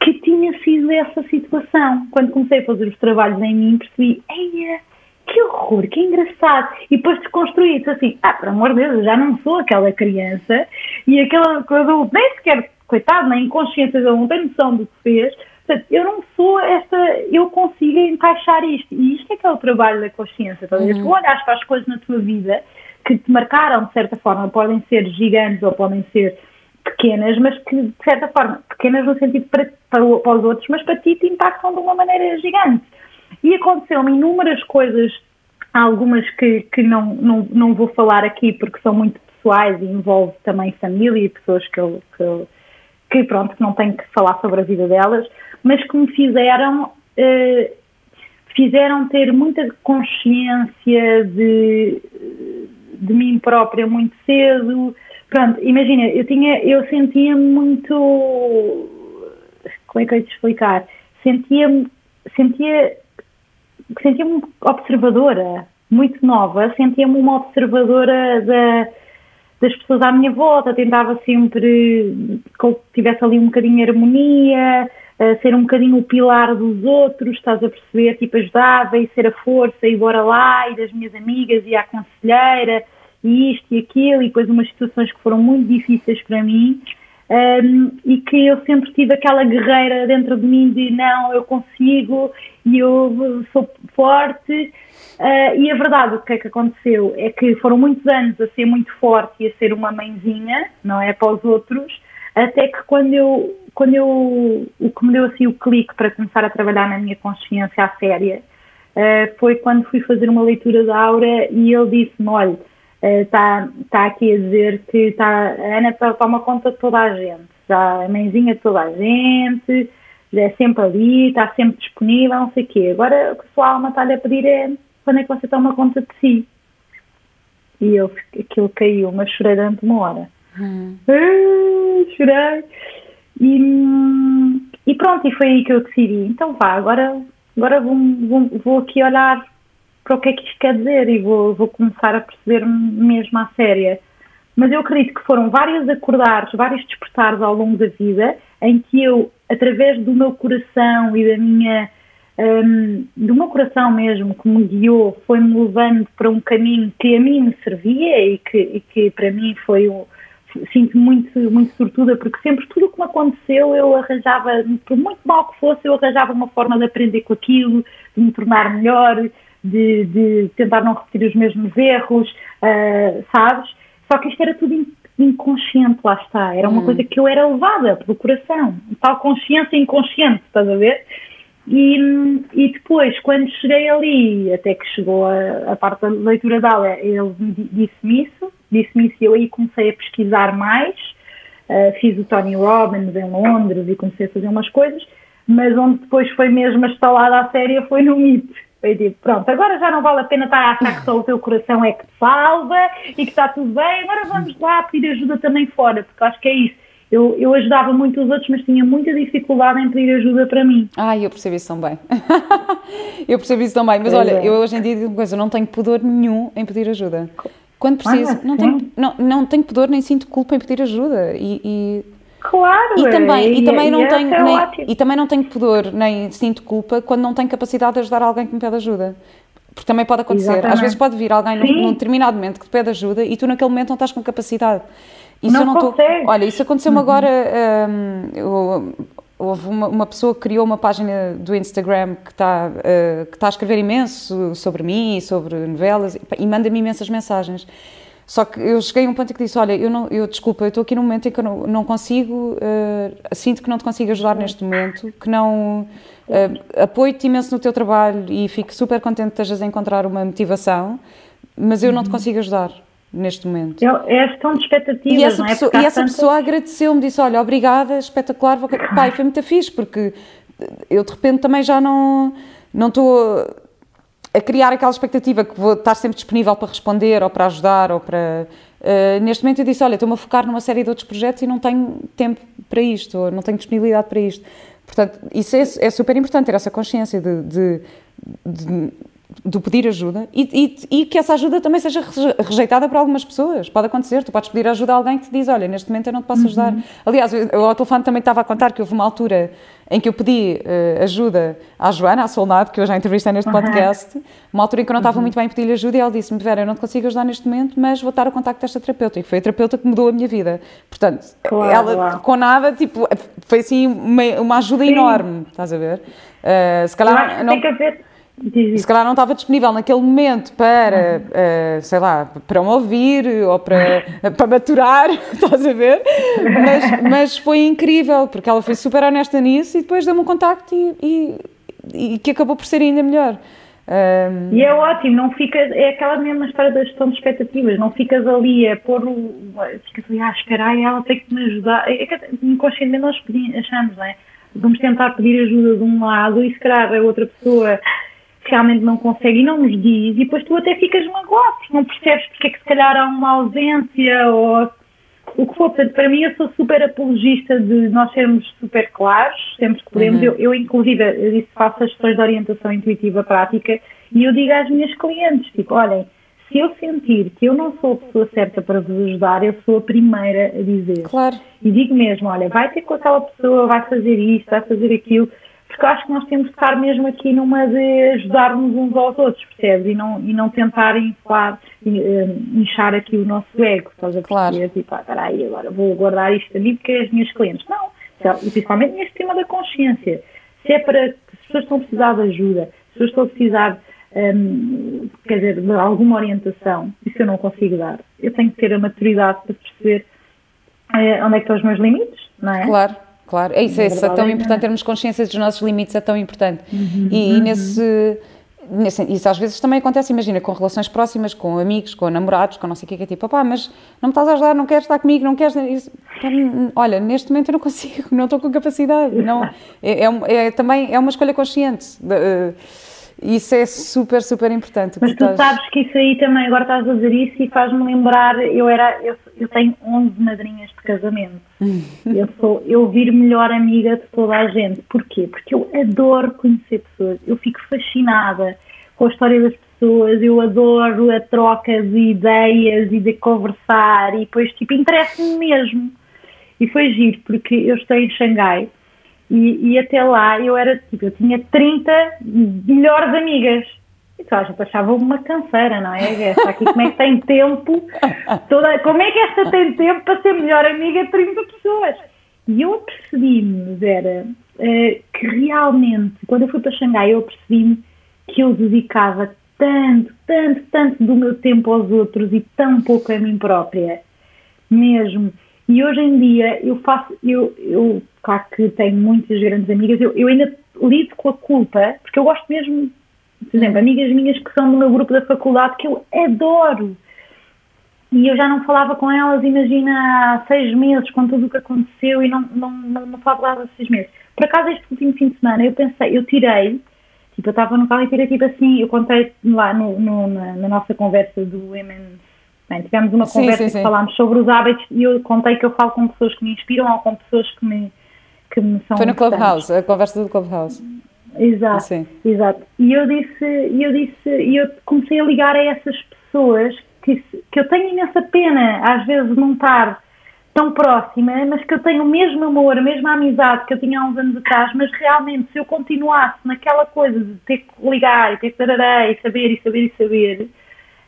que tinha sido essa situação. Quando comecei a fazer os trabalhos em mim, percebi, eia, que horror, que engraçado. E depois desconstruí, disse assim, ah, por amor de Deus, eu já não sou aquela criança e aquela adulto nem sequer coitado, na inconsciência dele não tem noção do que fez. Portanto, eu não sou esta, eu consigo encaixar isto. E isto é que é o trabalho da consciência. Talvez uhum. tu olhas para as coisas na tua vida que te marcaram de certa forma, podem ser gigantes ou podem ser pequenas, mas que de certa forma, pequenas no sentido para, para, para os outros, mas para ti te impactam de uma maneira gigante. E aconteceu-me inúmeras coisas, algumas que, que não, não, não vou falar aqui porque são muito pessoais e envolve também família e pessoas que eu, que eu que pronto, não tenho que falar sobre a vida delas, mas que me fizeram, eh, fizeram ter muita consciência de, de mim própria muito cedo. Pronto, imagina, eu tinha, eu sentia muito, como é que eu ia te explicar? Sentia, sentia, sentia-me observadora, muito nova, sentia-me uma observadora da das pessoas à minha volta, tentava sempre que tivesse ali um bocadinho de harmonia, uh, ser um bocadinho o pilar dos outros, estás a perceber? Tipo, ajudava e ser a força e bora lá, e das minhas amigas e a conselheira, e isto e aquilo, e depois umas situações que foram muito difíceis para mim. Um, e que eu sempre tive aquela guerreira dentro de mim de não, eu consigo e eu sou forte. Uh, e a verdade, o que é que aconteceu? É que foram muitos anos a ser muito forte e a ser uma mãezinha, não é, para os outros, até que quando eu, quando eu, o que me deu assim o clique para começar a trabalhar na minha consciência à séria, uh, foi quando fui fazer uma leitura da Aura e ele disse-me, olha, está uh, tá aqui a dizer que tá, a Ana toma conta de toda a gente, já a mãezinha de toda a gente, já é sempre ali, está sempre disponível, não sei o quê. Agora o que a sua alma está-lhe a pedir é quando é que você toma conta de si? E eu, aquilo caiu, mas chorei durante uma hora. Hum. Ah, chorei. E, e, pronto, e foi aí que eu decidi. Então vá, agora, agora vou, vou, vou aqui olhar para o que é que isto quer dizer e vou, vou começar a perceber mesmo à séria. Mas eu acredito que foram vários acordares, vários despertares ao longo da vida em que eu através do meu coração e da minha um, do meu coração mesmo que me guiou, foi-me levando para um caminho que a mim me servia e que, e que para mim foi um, sinto muito, muito sortuda, porque sempre tudo o que me aconteceu eu arranjava, por muito mal que fosse, eu arranjava uma forma de aprender com aquilo, de me tornar melhor, de, de tentar não repetir os mesmos erros, uh, sabes? Só que isto era tudo inconsciente, lá está. Era uma hum. coisa que eu era levada pelo coração. Tal consciência inconsciente, estás a ver? E, e depois, quando cheguei ali, até que chegou a, a parte da leitura da aula, ele disse-me isso, disse-me isso e eu aí comecei a pesquisar mais. Uh, fiz o Tony Robbins em Londres e comecei a fazer umas coisas, mas onde depois foi mesmo a série foi no MIT. Foi tipo, pronto, agora já não vale a pena estar a achar que só o teu coração é que te salva e que está tudo bem, agora vamos lá pedir ajuda também fora, porque acho que é isso eu, eu ajudava muito os outros, mas tinha muita dificuldade em pedir ajuda para mim. Ai, eu percebi isso também. eu percebi isso também. Mas é olha, é. eu hoje em dia digo uma coisa, eu não tenho pudor nenhum em pedir ajuda. Quando preciso, ah, não, tenho, não, não tenho pudor nem sinto culpa em pedir ajuda. E, e Claro, e também, e, também não tenho, é nem, e também não tenho pudor, nem sinto culpa quando não tenho capacidade de ajudar alguém que me pede ajuda. Porque também pode acontecer. Exatamente. Às vezes pode vir alguém num, num, determinado momento que te pede ajuda e tu naquele momento não estás com capacidade. Isso não, eu não. Tô, olha, isso aconteceu-me uhum. agora. Um, houve uma, uma, pessoa que criou uma página do Instagram que está uh, que está a escrever imenso sobre mim, sobre novelas e, e manda-me imensas mensagens. Só que eu cheguei a um ponto em que disse: Olha, eu, não, eu desculpa, eu estou aqui num momento em que eu não, não consigo, uh, sinto que não te consigo ajudar neste momento, que não. Uh, Apoio-te imenso no teu trabalho e fico super contente que estejas a encontrar uma motivação, mas eu não te uhum. consigo ajudar neste momento. É a questão de expectativas, e essa não é? Pessoa, e essa tantas... pessoa agradeceu-me, disse, olha, obrigada, espetacular, vou... pai, foi muito fixe, porque eu de repente também já não não estou a criar aquela expectativa que vou estar sempre disponível para responder ou para ajudar ou para... Uh, neste momento eu disse, olha, estou-me a focar numa série de outros projetos e não tenho tempo para isto, ou não tenho disponibilidade para isto. Portanto, isso é, é super importante, ter essa consciência de, de, de do pedir ajuda e, e, e, que essa ajuda também seja rejeitada por algumas pessoas. Pode acontecer, tu podes pedir ajuda a alguém que te diz: Olha, neste momento eu não te posso uhum. ajudar. Aliás, eu, ao telefone também estava a contar que houve uma altura em que eu pedi uh, ajuda à Joana, à Solnado, que eu já entrevistei neste uhum. podcast, uma altura em que eu não estava uhum. muito bem a pedir ajuda e ela disse-me: Vera, eu não te consigo ajudar neste momento, mas vou estar o contacto desta terapeuta. E foi a terapeuta que mudou a minha vida. Portanto, claro, ela claro. com nada, tipo, foi assim uma, uma ajuda Sim. enorme, estás a ver? Uh, se calhar. não... tem que haver se calhar não estava disponível naquele momento para, uh, sei lá, para me ouvir ou para, para maturar, estás a ver? Mas, mas foi incrível, porque ela foi super honesta nisso e depois deu-me um contacto e, e, e, que acabou por ser ainda melhor. Um... E é ótimo, não ficas, é aquela mesma história da gestão de expectativas, não ficas ali a pôr o. ficas ali a esperar e ela tem que me ajudar. É que inconscientemente nós achamos, não é? Vamos tentar pedir ajuda de um lado e se calhar a outra pessoa realmente não consegue e não nos diz, e depois tu até ficas magoado, não percebes porque é que se calhar há uma ausência ou o que for. Portanto, para mim, eu sou super apologista de nós sermos super claros, sempre que podemos. Uhum. Eu, eu, inclusive, eu disse, faço as questões de orientação intuitiva prática e eu digo às minhas clientes, tipo, olhem, se eu sentir que eu não sou a pessoa certa para vos ajudar, eu sou a primeira a dizer. Claro. E digo mesmo, olha, vai ter com aquela pessoa, vai fazer isto, vai fazer aquilo porque eu acho que nós temos que estar mesmo aqui numa de ajudar-nos uns aos outros, percebes? E não, e não tentar inflar, eh, inchar aqui o nosso ego, estás a perceber? Claro. Tipo, ah, peraí, agora vou guardar isto a mim porque é as minhas clientes. Não, e principalmente neste tema da consciência. Se é para, se as pessoas estão a precisar de ajuda, se as pessoas estão a precisar, hum, quer dizer, de alguma orientação, isso eu não consigo dar. Eu tenho que ter a maturidade para perceber eh, onde é que estão os meus limites, não é? Claro. Claro, é isso, é, isso, é tão importante, termos consciência dos nossos limites é tão importante. Uhum, e, uhum. nesse, nesse, isso às vezes também acontece, imagina, com relações próximas, com amigos, com namorados, com não sei o que, que é tipo, opá, mas não me estás a ajudar, não queres estar comigo, não queres... Isso, olha, neste momento eu não consigo, não estou com capacidade, não, é, é, é também, é uma escolha consciente. De, uh, isso é super, super importante. Mas tu estás... sabes que isso aí também, agora estás a dizer isso e faz-me lembrar, eu era, eu, eu tenho 11 madrinhas de casamento. eu sou, eu vir melhor amiga de toda a gente. Porquê? Porque eu adoro conhecer pessoas, eu fico fascinada com a história das pessoas, eu adoro a troca de ideias e de conversar e depois, tipo, interessa-me mesmo. E foi giro, porque eu estou em Xangai E, e, até lá eu era tipo, eu tinha 30 melhores amigas. Então a gente achava uma canseira, não é? Esta aqui como é que tem tempo? Toda, como é que esta tem tempo para ser melhor amiga de 30 pessoas? E eu percebi-me, Vera, uh, que realmente, quando eu fui para Xangai, eu percebi-me que eu dedicava tanto, tanto, tanto do meu tempo aos outros e tão pouco a mim própria, mesmo. E hoje em dia eu faço, eu, eu claro que tenho muitas grandes amigas, eu, eu ainda lido com a culpa, porque eu gosto mesmo, por exemplo, amigas minhas que são do meu grupo da faculdade que eu adoro. E eu já não falava com elas, imagina, há seis meses, com tudo o que aconteceu, e não, não, não, não falava há seis meses. Por acaso, este último fim de semana, eu pensei, eu tirei, tipo, eu estava no carro e tirei, tipo assim, eu contei lá no, no na, na, nossa conversa do Women Bem, tivemos uma conversa sim, sim, sim. falámos sobre os hábitos e eu contei que eu falo com pessoas que me inspiram ou com pessoas que me, que me são Foi no Clubhouse, a conversa do Clubhouse. Exato, Sim. exato. E eu disse, eu disse, e eu comecei a ligar a essas pessoas que, que eu tenho imensa pena, às vezes, não estar tão próxima, mas que eu tenho o mesmo amor, a mesma amizade que eu tinha há uns anos atrás, mas realmente se eu continuasse naquela coisa de ter que ligar e ter que tarará e saber e saber e saber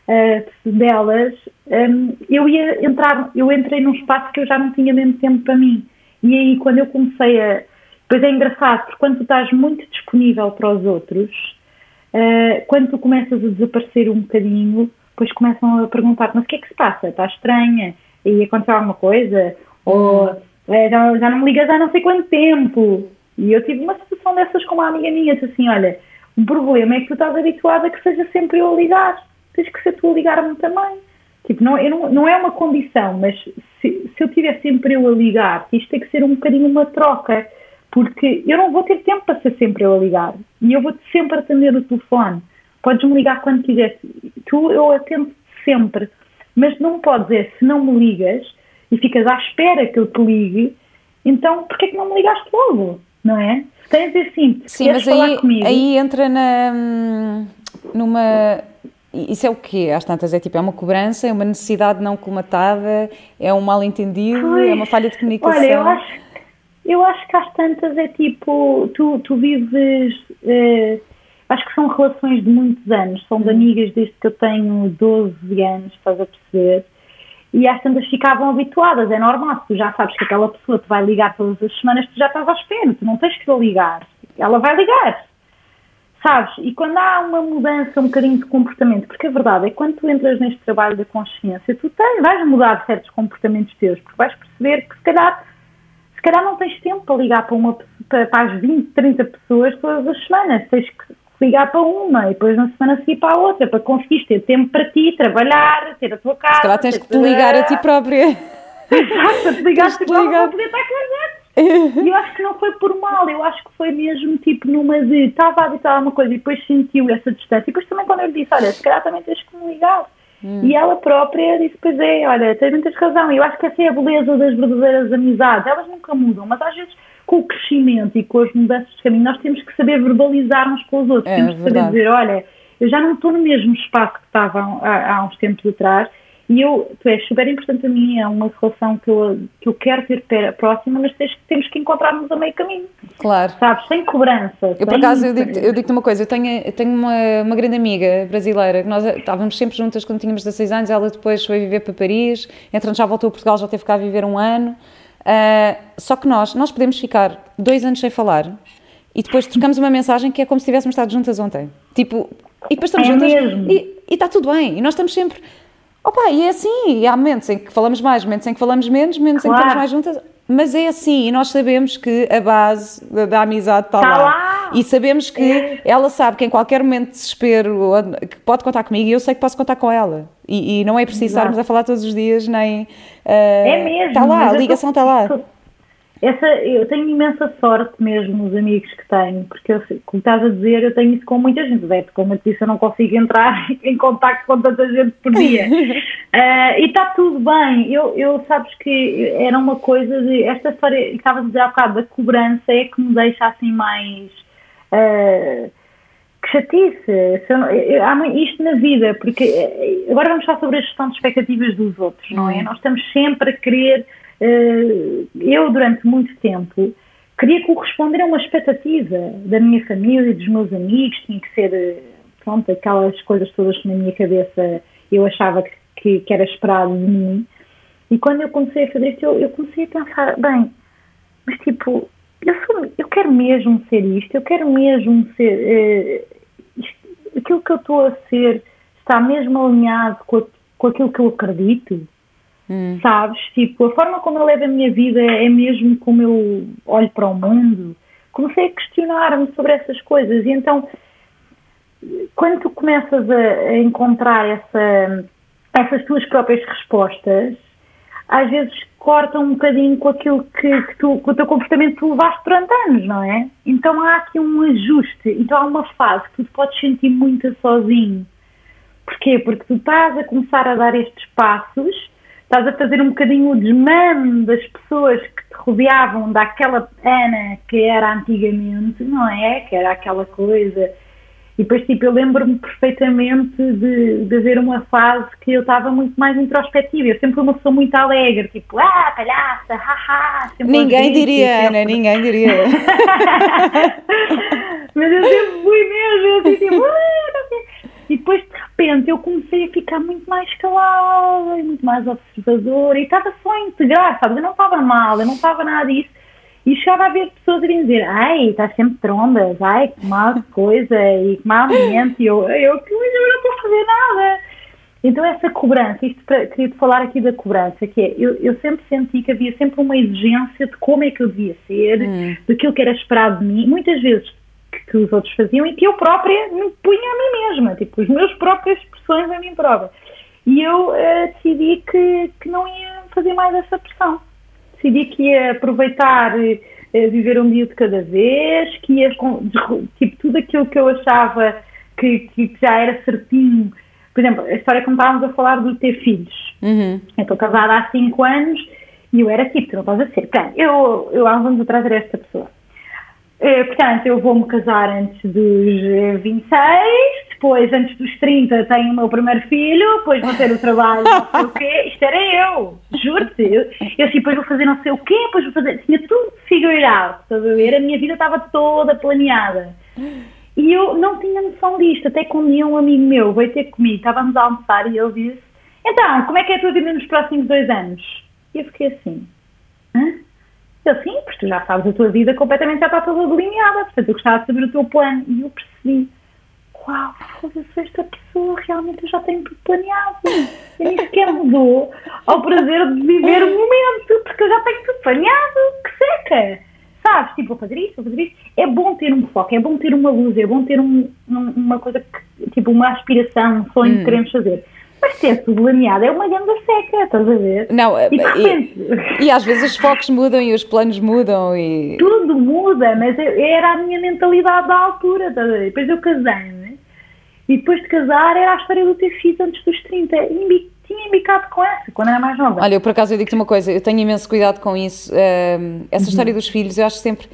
uh, delas, um, eu ia entrar, eu entrei num espaço que eu já não tinha mesmo tempo para mim. E aí quando eu comecei a. Pois é engraçado, porque quando tu estás muito disponível para os outros, uh, quando tu começas a desaparecer um bocadinho, depois começam a perguntar mas o que é que se passa? Está estranha? E aconteceu alguma coisa? Ou é, já, já não me ligas há não sei quanto tempo? E eu tive uma situação dessas com uma amiga minha, assim, olha, o problema é que tu estás habituada a que seja sempre eu a ligar. Tens que ser tu a ligar-me também. Tipo, não, não, não é uma condição, mas se, se eu tiver sempre eu a ligar, isto tem que ser um bocadinho uma troca, porque eu não vou ter tempo para ser sempre eu a ligar. E eu vou-te sempre atender o telefone. Podes-me ligar quando quiseres. Tu, eu atendo sempre. Mas não podes é, se não me ligas e ficas à espera que eu te ligue, então porquê é que não me ligaste logo? Não é? Tens assim, Sim, mas aí, comigo, aí entra na, hum, numa isso é o quê? Às tantas é tipo, é uma cobrança, é uma necessidade não colmatada, é um mal entendido, é uma falha de comunicação. Olha, eu acho, eu acho que às tantas é tipo, tu, tu vives, eh, acho que são relações de muitos anos, são de amigas desde que eu tenho 12 anos, estás a perceber? E às tantas ficavam habituadas, é normal, se tu já sabes que aquela pessoa te vai ligar todas as semanas, tu já estás à espera, tu não tens que ligar, ela vai ligar Sabes? E quando há uma mudança um bocadinho de comportamento, porque a verdade é que quando tu entras neste trabalho da consciência, tu tens, vais mudar certos comportamentos teus, porque vais perceber que se calhar, se calhar não tens tempo para ligar para, uma, para, para as 20, 30 pessoas todas as semanas, tens que ligar para uma e depois na semana seguir para a outra, para conseguir ter tempo para ti, trabalhar, ter a tua casa. Se calhar tens que te ligar a ti própria. Exato, te ligaste para poder estar com as e eu acho que não foi por mal, eu acho que foi mesmo tipo numa de estava a habitar uma coisa e depois sentiu essa distância. E depois também quando eu lhe disse, olha, se calhar também tens que me ligar. Hum. E ela própria disse, pois é, olha, tens muitas razão. Eu acho que essa é a beleza das verdadeiras amizades. Elas nunca mudam, mas às vezes com o crescimento e com as mudanças de caminho, nós temos que saber verbalizar uns com os outros. É, temos que saber dizer, olha, eu já não estou no mesmo espaço que estava há, há uns tempos atrás e eu, tu és super importante a mim, é uma relação que eu, que eu quero ter próxima, mas tens, temos que encontrar-nos a meio caminho. Claro. Sabes, sem cobrança. Eu, sem... por acaso, eu digo-te eu digo uma coisa, eu tenho, eu tenho uma, uma grande amiga brasileira, que nós estávamos sempre juntas quando tínhamos 16 anos, ela depois foi viver para Paris, entretanto já voltou a Portugal, já teve cá a viver um ano, uh, só que nós, nós podemos ficar dois anos sem falar e depois trocamos uma mensagem que é como se tivéssemos estado juntas ontem. Tipo, e depois estamos é juntas e, e está tudo bem, e nós estamos sempre Opa, e é assim, e há momentos em que falamos mais, momentos em que falamos menos, momentos claro. em que estamos mais juntas, mas é assim, e nós sabemos que a base da, da amizade está, está lá. lá. E sabemos que é. ela sabe que em qualquer momento de desespero que pode contar comigo e eu sei que posso contar com ela. E, e não é preciso Exato. estarmos a falar todos os dias, nem. Uh, é mesmo. Está lá, a ligação está lá. Essa, eu tenho imensa sorte mesmo nos amigos que tenho, porque eu, como estás a dizer, eu tenho isso com muita gente. Beto, como eu te disse, eu não consigo entrar em contato com tanta gente por dia. uh, e está tudo bem. Eu, eu sabes que era uma coisa de. Esta história que estavas a dizer há bocado da cobrança é que me deixa assim mais. Uh, que chatice. Há isto na vida, porque eh, agora vamos falar sobre a gestão de expectativas dos outros, não é? Hum. Nós estamos sempre a querer eu durante muito tempo queria corresponder a uma expectativa da minha família, dos meus amigos, tinha que ser, pronto, aquelas coisas todas que na minha cabeça eu achava que, que era esperado de mim. E quando eu comecei a fazer isto, eu, eu comecei a pensar, bem, mas tipo, eu, sou, eu quero mesmo ser isto, eu quero mesmo ser. Eh, isto, aquilo que eu estou a ser está mesmo alinhado com, a, com aquilo que eu acredito. Hum. Sabes? Tipo, a forma como eu levo a minha vida é mesmo como eu olho para o mundo. Comecei a questionar-me sobre essas coisas e então, quando tu começas a, a encontrar essa, essas tuas próprias respostas, às vezes cortam um bocadinho com aquilo que, que tu, com o teu comportamento tu levaste durante anos, não é? Então há aqui um ajuste, então há uma fase que tu podes sentir muito sozinho. Porquê? Porque tu estás a começar a dar estes passos, estás a fazer um bocadinho o desmame das pessoas que te rodeavam daquela Ana que era antigamente, não é? Que era aquela coisa e depois, tipo, eu lembro-me perfeitamente de, de haver uma fase que eu estava muito mais introspectiva. Eu sempre fui uma pessoa muito alegre, tipo, ah, palhaça, haha. Ninguém diria, Ana, ninguém diria. Mas eu sempre fui mesmo, eu assim, tipo, ah, E depois, de repente, eu comecei a ficar muito mais calada e muito mais observadora e estava só a integrar, sabes? Eu não estava mal, eu não estava nada disso. E chegava a ver pessoas a dizer, ai, está sempre trombas, ai, que mal coisa, e que mal ambiente, e eu, eu, que eu não estou a fazer nada. Então essa cobrança, isto para, queria-te falar aqui da cobrança, que é, eu, eu sempre senti que havia sempre uma exigência de como é que eu devia ser, hum. daquilo que era esperado de mim, muitas vezes que, os outros faziam e que eu própria me punha a mim mesma, tipo, os meus próprias expressões a mim própria. E eu uh, decidi que, que não ia fazer mais essa pressão decidi que ia aproveitar, eh, viver um dia de cada vez, que ia, tipo, tudo aquilo que eu achava que, que já era certinho. Por exemplo, a história que estávamos a falar de ter filhos. Uhum. Eu estou casada há 5 anos e eu era tipo, tu não estás a ser. eu, eu há uns anos atrás era esta pessoa. Eh, portanto, eu vou-me casar antes dos 26, eh, depois, antes dos 30, tenho o meu primeiro filho, depois vou ter o trabalho, não sei o quê. Isto era eu, juro-te. Eu, eu assim, depois vou fazer não sei o quê, depois vou fazer. Tinha tudo figured out, estás a ver? A minha vida estava toda planeada. E eu não tinha noção disto, até quando um um amigo meu veio ter comigo, estávamos a almoçar e ele disse: Então, como é que é a tua vida nos próximos dois anos? E eu fiquei assim: Hã? Eu, sim, porque tu já sabes a tua vida completamente já está toda delineada, portanto eu gostava de saber o teu plano. E eu percebi, uau, foda-se, esta pessoa realmente eu já tenho tudo planeado. E nem sequer mudou ao prazer de viver o momento, porque eu já tenho tudo planeado, que seca. Sabes, tipo, vou fazer isto, vou fazer isto. É bom ter um foco, é bom ter uma luz, é bom ter um, uma coisa, que, tipo, uma aspiração, um sonho hum. que queremos fazer. Mas ser tudo laneado é uma ganda seca, estás a ver? Não, e, repente... e, e, às vezes os focos mudam e os planos mudam e... Tudo muda, mas era a minha mentalidade da altura, estás a ver? Depois eu casei-me e depois de casar era a história do ter filho antes dos 30 e tinha embicado com essa, quando era mais nova. Olha, eu por acaso eu digo-te uma coisa, eu tenho imenso cuidado com isso. Uh, essa uhum. história dos filhos, eu acho sempre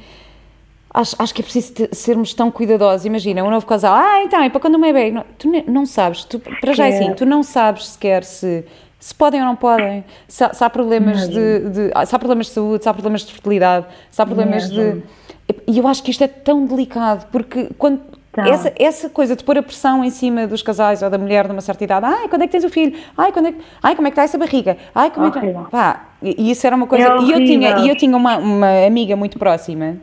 acho, acho que é preciso sermos tão cuidadosos. Imagina, um novo casal, ah, então, é para quando uma é bebê. Não, tu não sabes, tu, para já é assim, tu não sabes sequer se, se podem ou não podem, se, se há problemas de, de, se há problemas de saúde, se há problemas de fertilidade, se há problemas de. E eu acho que isto é tão delicado, porque quando, então. Essa, essa coisa de pôr a pressão em cima dos casais ou da mulher de uma certa idade, ai, quando é que tens o filho? Ai, quando é que, ai como é que está essa barriga? Ai, como é que... Pá, e isso era uma coisa... É e eu tinha, e eu tinha uma, uma amiga muito próxima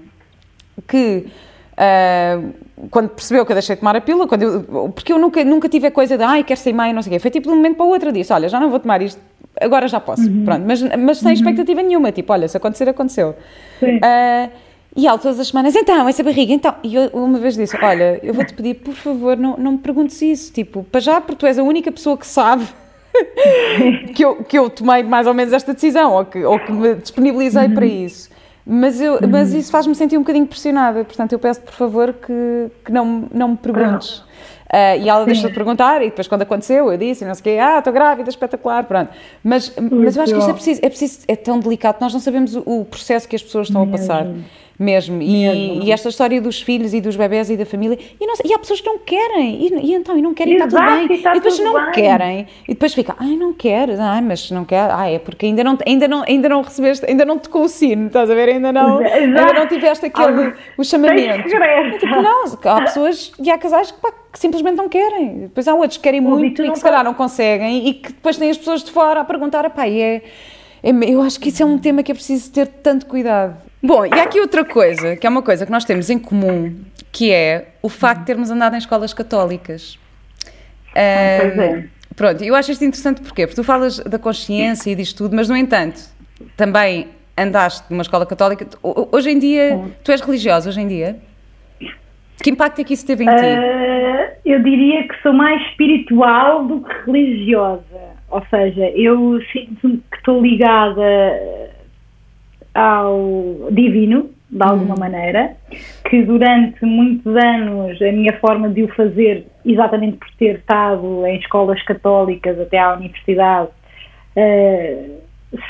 que uh, quando percebeu que eu deixei de tomar a pílula, quando eu, porque eu nunca, nunca tive a coisa de ai, quero ser mãe, não sei o quê, foi tipo de um momento para o outro, disse, olha, já não vou tomar isto, agora já posso, uhum. pronto, mas, mas sem uhum. expectativa nenhuma, tipo, olha, se acontecer, aconteceu. Uh, e ela todas as semanas, então, essa barriga, então, e eu uma vez disse, olha, eu vou-te pedir, por favor, não, não me perguntes isso, tipo, para já, porque tu és a única pessoa que sabe que, eu, que eu tomei mais ou menos esta decisão, ou que, ou que me disponibilizei uhum. para isso. Mas, eu, uhum. mas isso faz-me sentir um bocadinho pressionada, portanto eu peço por favor que, que não, não me perguntes. Uh, e ela deixou de perguntar, e depois quando aconteceu, eu disse, não sei o quê, ah, estou grávida, espetacular, pronto. Mas, mas eu acho que isto é preciso, é preciso, é tão delicado, nós não sabemos o, o processo que as pessoas estão a passar. Mesmo. E, e, esta história dos filhos e dos bebés e da família. E, não, e há pessoas que não querem. E, e então, e não querem, Exato, está tudo bem. E, está e depois não bem. querem. E depois fica, ai, não quero. Ai, mas não quero. Ai, é porque ainda não, ainda não, ainda não recebeste, ainda não tocou o sino, estás a ver? Ainda não, ainda não tiveste aquele, o chamamento. É tipo, não, há pessoas e há casais que, pá, que simplesmente não querem. Depois há outros que querem muito e que se calhar não conseguem e que depois têm as pessoas de fora a perguntar, pá, é, é, eu acho que isso é um tema que é preciso ter tanto cuidado. Bom, e há aqui outra coisa, que é uma coisa que nós temos em comum, que é o facto de termos andado em escolas católicas. Ah, pois é. Pronto, eu acho isto interessante porquê? Porque tu falas da consciência e disto tudo, mas no entanto, também andaste numa escola católica. Hoje em dia, tu és religiosa hoje em dia? Que impacto é que isso teve em ti? Uh, eu diria que sou mais espiritual do que religiosa. Ou seja, eu sinto que estou ligada ao divino, de alguma hum. maneira, que durante muitos anos a minha forma de o fazer, exatamente por ter estado em escolas católicas até à universidade, uh,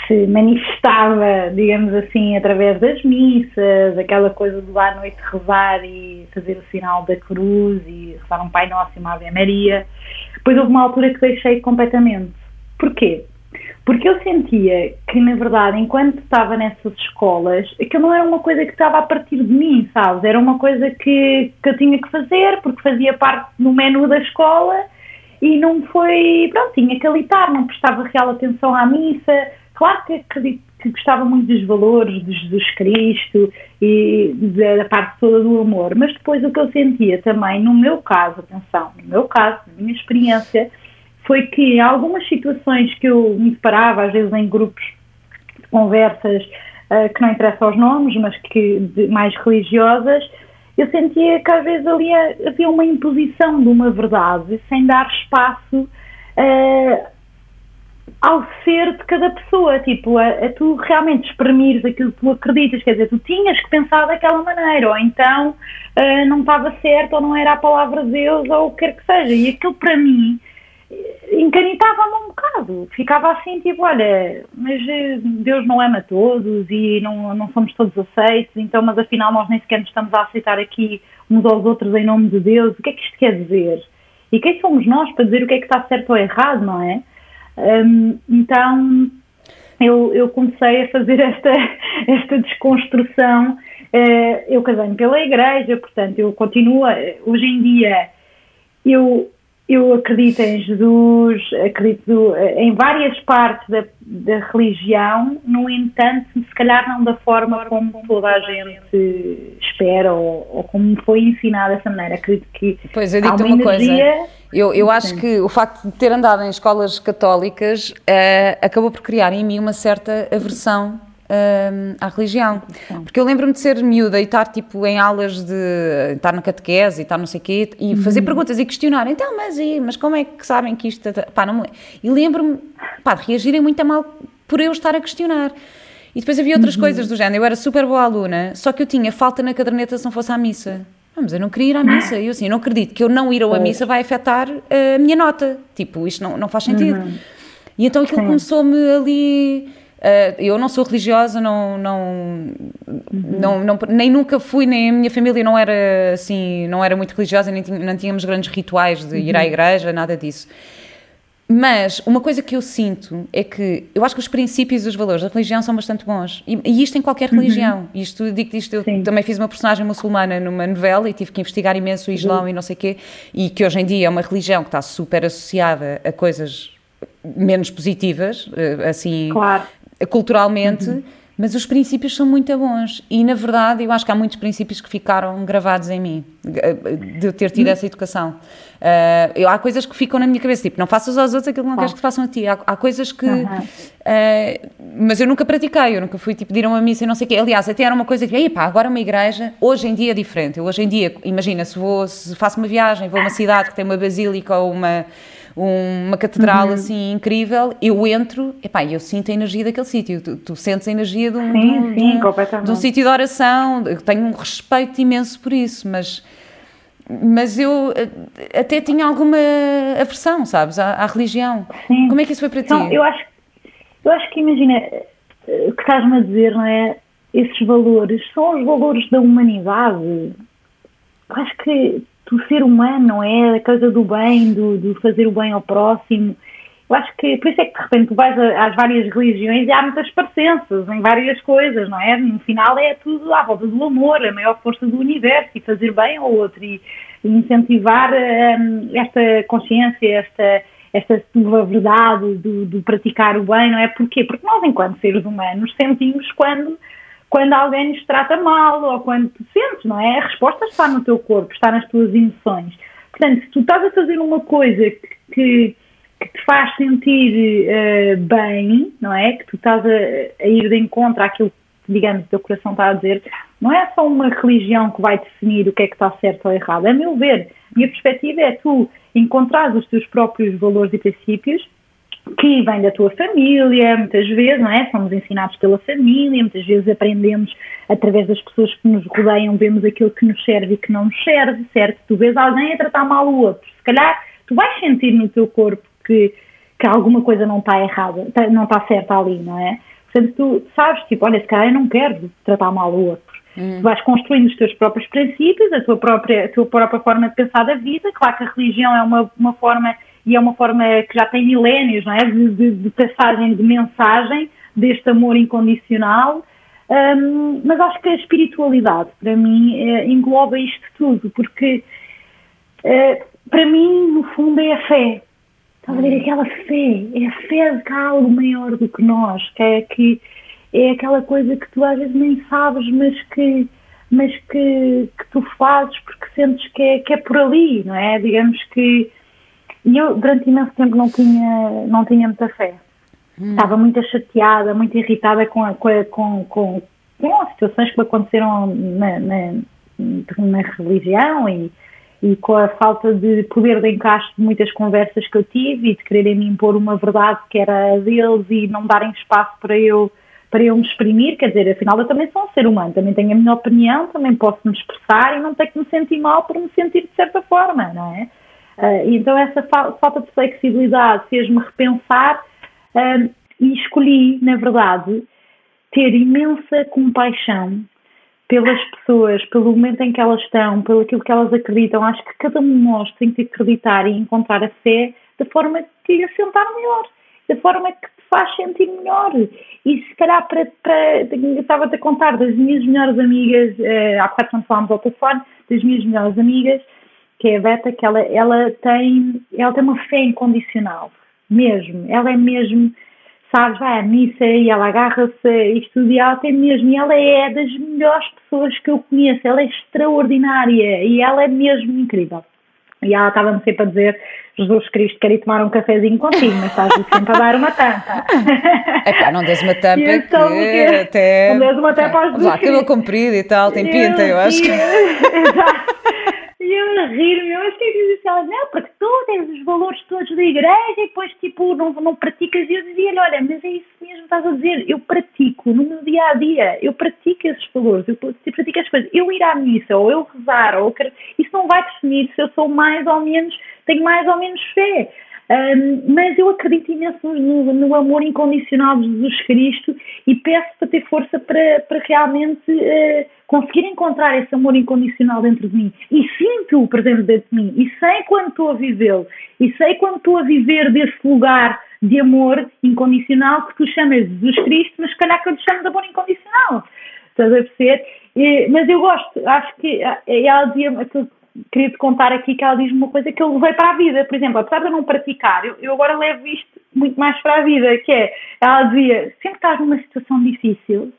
se manifestava, digamos assim, através das missas, aquela coisa de lá à noite rezar e fazer o sinal da cruz e rezar um Pai Nosso e uma Ave Maria. Depois houve uma altura que deixei completamente. Porquê? Porque eu sentia que, na verdade, enquanto estava nessas escolas, aquilo não era uma coisa que estava a partir de mim, sabes? Era uma coisa que, que eu tinha que fazer, porque fazia parte do menu da escola e não foi. Pronto, tinha que alitar, não prestava real atenção à missa. Claro que acredito que gostava muito dos valores de Jesus Cristo e da parte toda do amor, mas depois o que eu sentia também, no meu caso, atenção, no meu caso, na minha experiência, foi que algumas situações que eu me deparava, às vezes em grupos de conversas uh, que não interessam aos nomes, mas que de, mais religiosas, eu sentia que às vezes ali havia uma imposição de uma verdade sem dar espaço uh, ao ser de cada pessoa, tipo, a, a, tu realmente exprimires aquilo que tu acreditas, quer dizer, tu tinhas que pensar daquela maneira, ou então uh, não estava certo, ou não era a palavra de Deus, ou o que quer que seja, e aquilo para mim encanitava-me um bocado. Ficava assim, tipo, olha, mas eh, Deus não ama todos e não, não somos todos aceitos, então, mas afinal nós nem sequer nos estamos a aceitar aqui uns aos outros em nome de Deus. O que é que isto quer dizer? E quem somos nós para dizer o que é que está certo ou errado, não é? Um, então, eu, eu comecei a fazer esta, esta desconstrução. Uh, eu casei-me pela igreja, portanto, eu continuo, hoje em dia, eu eu acredito em Jesus, acredito eh, em várias partes da, da, religião, no entanto, se calhar não da forma como toda a gente espera ou, ou como foi ensinada dessa maneira. Acredito que. Pois, eu digo-te uma, uma coisa. Eu, eu acho que o facto de ter andado em escolas católicas uh, acabou por criar em mim uma certa aversão uh, à religião. Porque eu lembro-me de ser miúda e estar tipo em aulas de estar na catequese e estar não sei o quê e fazer uhum. perguntas e questionar. Então, mas, e, mas como é que sabem que isto. Pá, não E lembro-me pá, de reagirem muito a mal por eu estar a questionar. E depois havia outras uhum. coisas do género. Eu era super boa aluna, só que eu tinha falta na caderneta se não fosse à missa. Mas eu não queria ir à missa. E eu assim, eu não acredito que eu não ir à missa vai afetar a minha nota. Tipo, isto não, não faz sentido. Uhum. E então aquilo começou-me ali Uh, eu não sou religiosa, não, não, uhum. não, não, nem nunca fui, nem a minha família não era assim, não era muito religiosa, nem não tínhamos grandes rituais de ir à uhum. igreja, nada disso. Mas uma coisa que eu sinto é que eu acho que os princípios e os valores da religião são bastante bons. E, e isto em qualquer uhum. religião. Uhum. Isto, digo isto, eu Sim. também fiz uma personagem muçulmana numa novela e tive que investigar imenso o Islão uhum. e não sei o quê. E que hoje em dia é uma religião que está super associada a coisas menos positivas, eh, assim, claro culturalmente, uhum. mas os princípios são muito bons. E, na verdade, eu acho que há muitos princípios que ficaram gravados em mim, de eu ter tido uhum. essa educação. Uh, eu, há coisas que ficam na minha cabeça, tipo, não faças aos outros aquilo que não queres que façam a ti. Há, há coisas que. Uhum. Uh, mas eu nunca pratiquei, eu nunca fui tipo, ir a uma missa e não sei o quê. Aliás, até era uma coisa que, pá, agora uma igreja, hoje em dia é diferente. Eu, hoje em dia, imagina, se, vou, se faço uma viagem, vou a uma cidade que tem uma basílica ou uma uma catedral uhum. assim incrível, eu entro epá, eu sinto a energia daquele sítio. Tu, tu, sentes a energia de um, sim, de, sim, de, de um sítio de oração. Eu tenho um respeito imenso por isso, mas mas eu eh, até tinha alguma aversão, sabes, à, à religião. Sim. Como é que isso foi para então, ti? Eu acho, eu acho que, imagina, eh, o que estás-me a dizer, não é? esses valores são os valores da humanidade. Eu acho que do ser humano, não é? A coisa do bem, do, do fazer o bem ao próximo. Eu acho que, por isso é que de repente tu vais às várias religiões e há muitas parecenças em várias coisas, não é? No final é tudo à volta do amor, a maior força do universo e fazer bem ao outro e, incentivar um, esta consciência, esta, esta tua verdade do, do, praticar o bem, não é? Porquê? Porque nós, enquanto seres humanos, sentimos quando, quando alguém nos trata mal ou quando tu sentes, não é? A resposta está no teu corpo, está nas tuas emoções. Portanto, se tu estás a fazer uma coisa que, que te faz sentir uh, bem, não é? Que tu estás a, a, ir de encontro àquilo que, digamos, o teu coração está a dizer, não é só uma religião que vai definir o que é que está certo ou errado. A meu ver, a minha perspectiva é tu encontrar os teus próprios valores e princípios que vêm da tua família, muitas vezes, não é? Somos ensinados pela família, muitas vezes aprendemos através das pessoas que nos rodeiam, vemos aquilo que nos serve e que não nos serve, certo? Tu vês alguém a tratar mal o outro, se calhar tu vais sentir no teu corpo que, que alguma coisa não está errada, tá, não está certa ali, não é? Portanto, tu sabes, tipo, olha, se calhar eu não quero tratar mal o outro. Hum. Tu vais construindo os teus próprios princípios, a tua própria, a tua própria forma de pensar da vida. Claro que a religião é uma, uma forma, e é uma forma que já tem milénios, não é? De, de, de passagem, de mensagem deste amor incondicional. Um, mas acho que a espiritualidade, para mim, é, engloba isto tudo, porque é, para mim, no fundo, é a fé. Estás a ver aquela fé, é a fé de que há algo maior do que nós, que é, que é aquela coisa que tu às vezes nem sabes, mas que, mas que, que tu fazes porque sentes que é, que é por ali, não é? Digamos que e eu durante imenso tempo não tinha, não tinha muita fé. Hum. Estava muito chateada, muito irritada com, a, com, a, com, com, com as situações que aconteceram na, na, na religião e, e com a falta de poder de encaixe de muitas conversas que eu tive e de quererem me impor uma verdade que era a deles e não darem espaço para eu para eu me exprimir, quer dizer, afinal eu também sou um ser humano, também tenho a minha opinião, também posso me expressar e não tenho que me sentir mal por me sentir de certa forma, não é? Uh, então essa fa falta de flexibilidade fez-me repensar uh, e escolhi, na verdade, ter imensa compaixão pelas pessoas, pelo momento em que elas estão, pelo aquilo que elas acreditam. Acho que cada um de nós tem que acreditar e encontrar a fé da forma que lhe assentar melhor, da forma que te faz sentir melhor. E se calhar para, para estava-te a contar das minhas melhores amigas, uh, há bocado quando falámos ao telefone, das minhas melhores amigas, que é a Beta, que ela, ela, tem, ela tem uma fé incondicional, mesmo. Ela é mesmo sabes, vai à missa e ela agarra-se e ela tem mesmo, e ela é das melhores pessoas que eu conheço, ela é extraordinária e ela é mesmo incrível. E ela estava-me sempre a dizer, Jesus Cristo, quero ir tomar um cafezinho contigo, mas estás sempre a dar uma tampa. É pá, não des uma tampa então, que até... Não des uma tampa aos Jesus Lá, cabelo comprido e tal, tem pinta, eu, eu acho que... Exato. Eu a rir-me, eu acho que disse ela, não, porque tu tens os valores todos da igreja e depois, tipo, não, não praticas. E eu dizia-lhe, olha, mas é isso mesmo estás a dizer, eu pratico no meu dia a dia, eu pratico esses valores, eu pratico as coisas. Eu ir à missa, ou eu rezar, ou eu isso não vai definir se eu sou mais ou menos, tenho mais ou menos fé. Um, mas eu acredito imenso no, no, amor incondicional de Jesus Cristo e peço para ter força para, para realmente uh, conseguir encontrar esse amor incondicional dentro de mim. E sinto-o presente dentro de mim. E sei quando estou a vivê-lo. E sei quando estou a viver desse lugar de amor incondicional que tu chamas de Jesus Cristo, mas se calhar que eu te chamo de amor incondicional. Estás a perceber? mas eu gosto, acho que ela dizia aquilo queria te contar aqui que ela diz uma coisa que eu levei para a vida. Por exemplo, apesar de eu não praticar, eu, eu agora levo isto muito mais para a vida, que é, ela dizia, sempre estás numa situação difícil,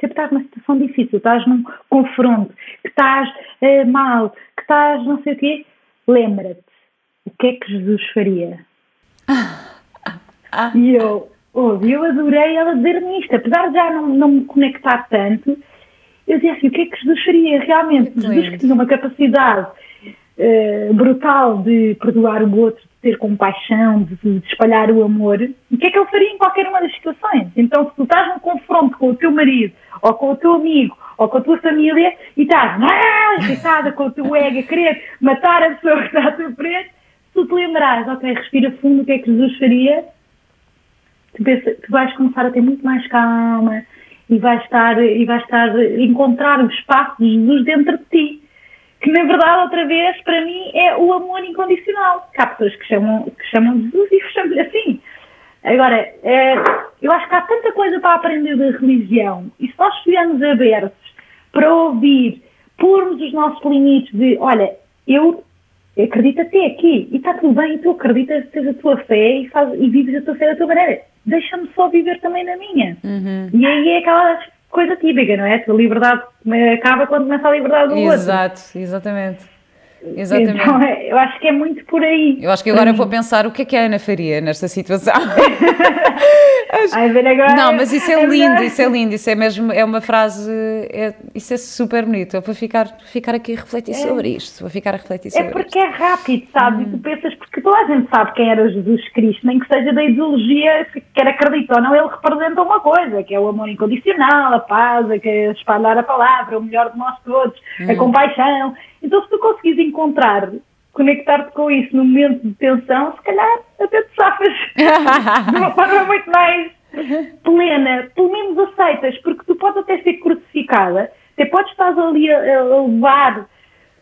sempre estás numa situação difícil, estás num confronto, que estás uh, mal, que estás não sei o quê, lembra-te, o que é que Jesus faria? E eu, ouve, eu adorei ela dizer-me isto, apesar de já não, não me conectar tanto, eu dizia assim, o que é que Jesus faria realmente? Jesus que tinha uma capacidade uh, brutal de perdoar o outro, de ter compaixão, de, de, espalhar o amor, o que é que ele faria em qualquer uma das situações? Então, se tu estás num confronto com o teu marido, ou com o teu amigo, ou com a tua família, e estás ah, irritada com o teu ego a querer matar a pessoa que está à tua frente, se tu te lembrares, ok, respira fundo, o que é que Jesus faria? Tu, pensa, tu vais começar a ter muito mais calma, e vais estar, e vais estar encontrar espaço de Jesus dentro de ti. Que na verdade, outra vez, para mim, é o amor incondicional. Há pessoas que chamam, que chamam Jesus e chamam-lhe assim. Agora, é, eu acho que há tanta coisa para aprender da religião e se nós estivermos abertos para ouvir, pormos os nossos limites de, olha, eu acredito até aqui e está tudo bem, e tu acreditas, tens a tua fé e, faz, e vives a tua fé da tua maneira. Deixa-me só viver também na minha. Uhum. E aí é aquela coisa típica, não é? A liberdade acaba quando começa a liberdade do Exato, outro. Exato, exatamente. Exatamente. Então, é, eu acho que é muito por aí. Eu acho que agora vou pensar o que é que a Ana faria nesta situação. Ai, ver agora, Não, mas isso é lindo, melhor. isso é lindo, isso é mesmo, é uma frase, é, isso é super bonito. Eu vou ficar, ficar aqui a refletir sobre isto, vou ficar a refletir É sobre porque isto. é rápido, sabes? E tu pensas, porque toda a gente sabe quem era Jesus Cristo, nem que seja da ideologia que quer acreditar ou não, ele representa uma coisa, que é o amor incondicional, a paz, a que é espalhar a palavra, o melhor de nós todos, a compaixão. Então, se tu conseguires encontrar, conectar-te com isso no momento de tensão, se calhar até te safas. De uma forma muito mais plena, pelo menos aceitas, porque tu podes até ser crucificada, até podes estar ali a, a levar,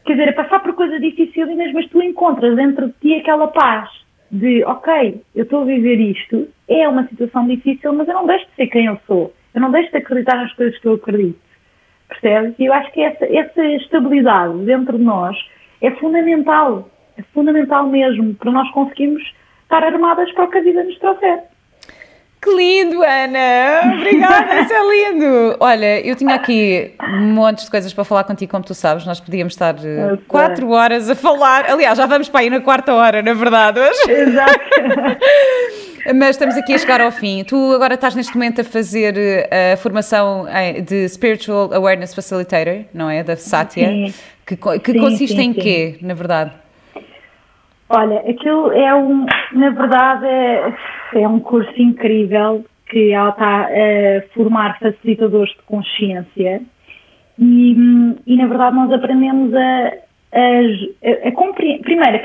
quer dizer, a passar por coisas difíceis, mas tu encontras dentro de ti aquela paz de, ok, eu estou a viver isto, é uma situação difícil, mas eu não deixo de ser quem eu sou, eu não deixo de acreditar nas coisas que eu acredito, percebes? E eu acho que essa, essa estabilidade dentro de nós é fundamental, é fundamental mesmo, para nós conseguirmos estar armadas para o que a vida nos trouxer. Que lindo, Ana! Obrigada, isso é lindo! Olha, eu tinha aqui montes de coisas para falar contigo, como tu sabes, nós podíamos estar eh, quatro horas a falar. Aliás, já vamos para aí na quarta hora, na verdade, hoje. Exato. Mas estamos aqui a chegar ao fim. Tu agora estás neste momento a fazer eh, a formação de Spiritual Awareness Facilitator, não é? Da Satya. Sim. Que, que Sim, consiste sim, em quê, na verdade? Olha, aquilo é um, na verdade, é, é um curso incrível que ela está a formar facilitadores de consciência e, hum, e na verdade nós aprendemos a, a, a compreender, primeiro,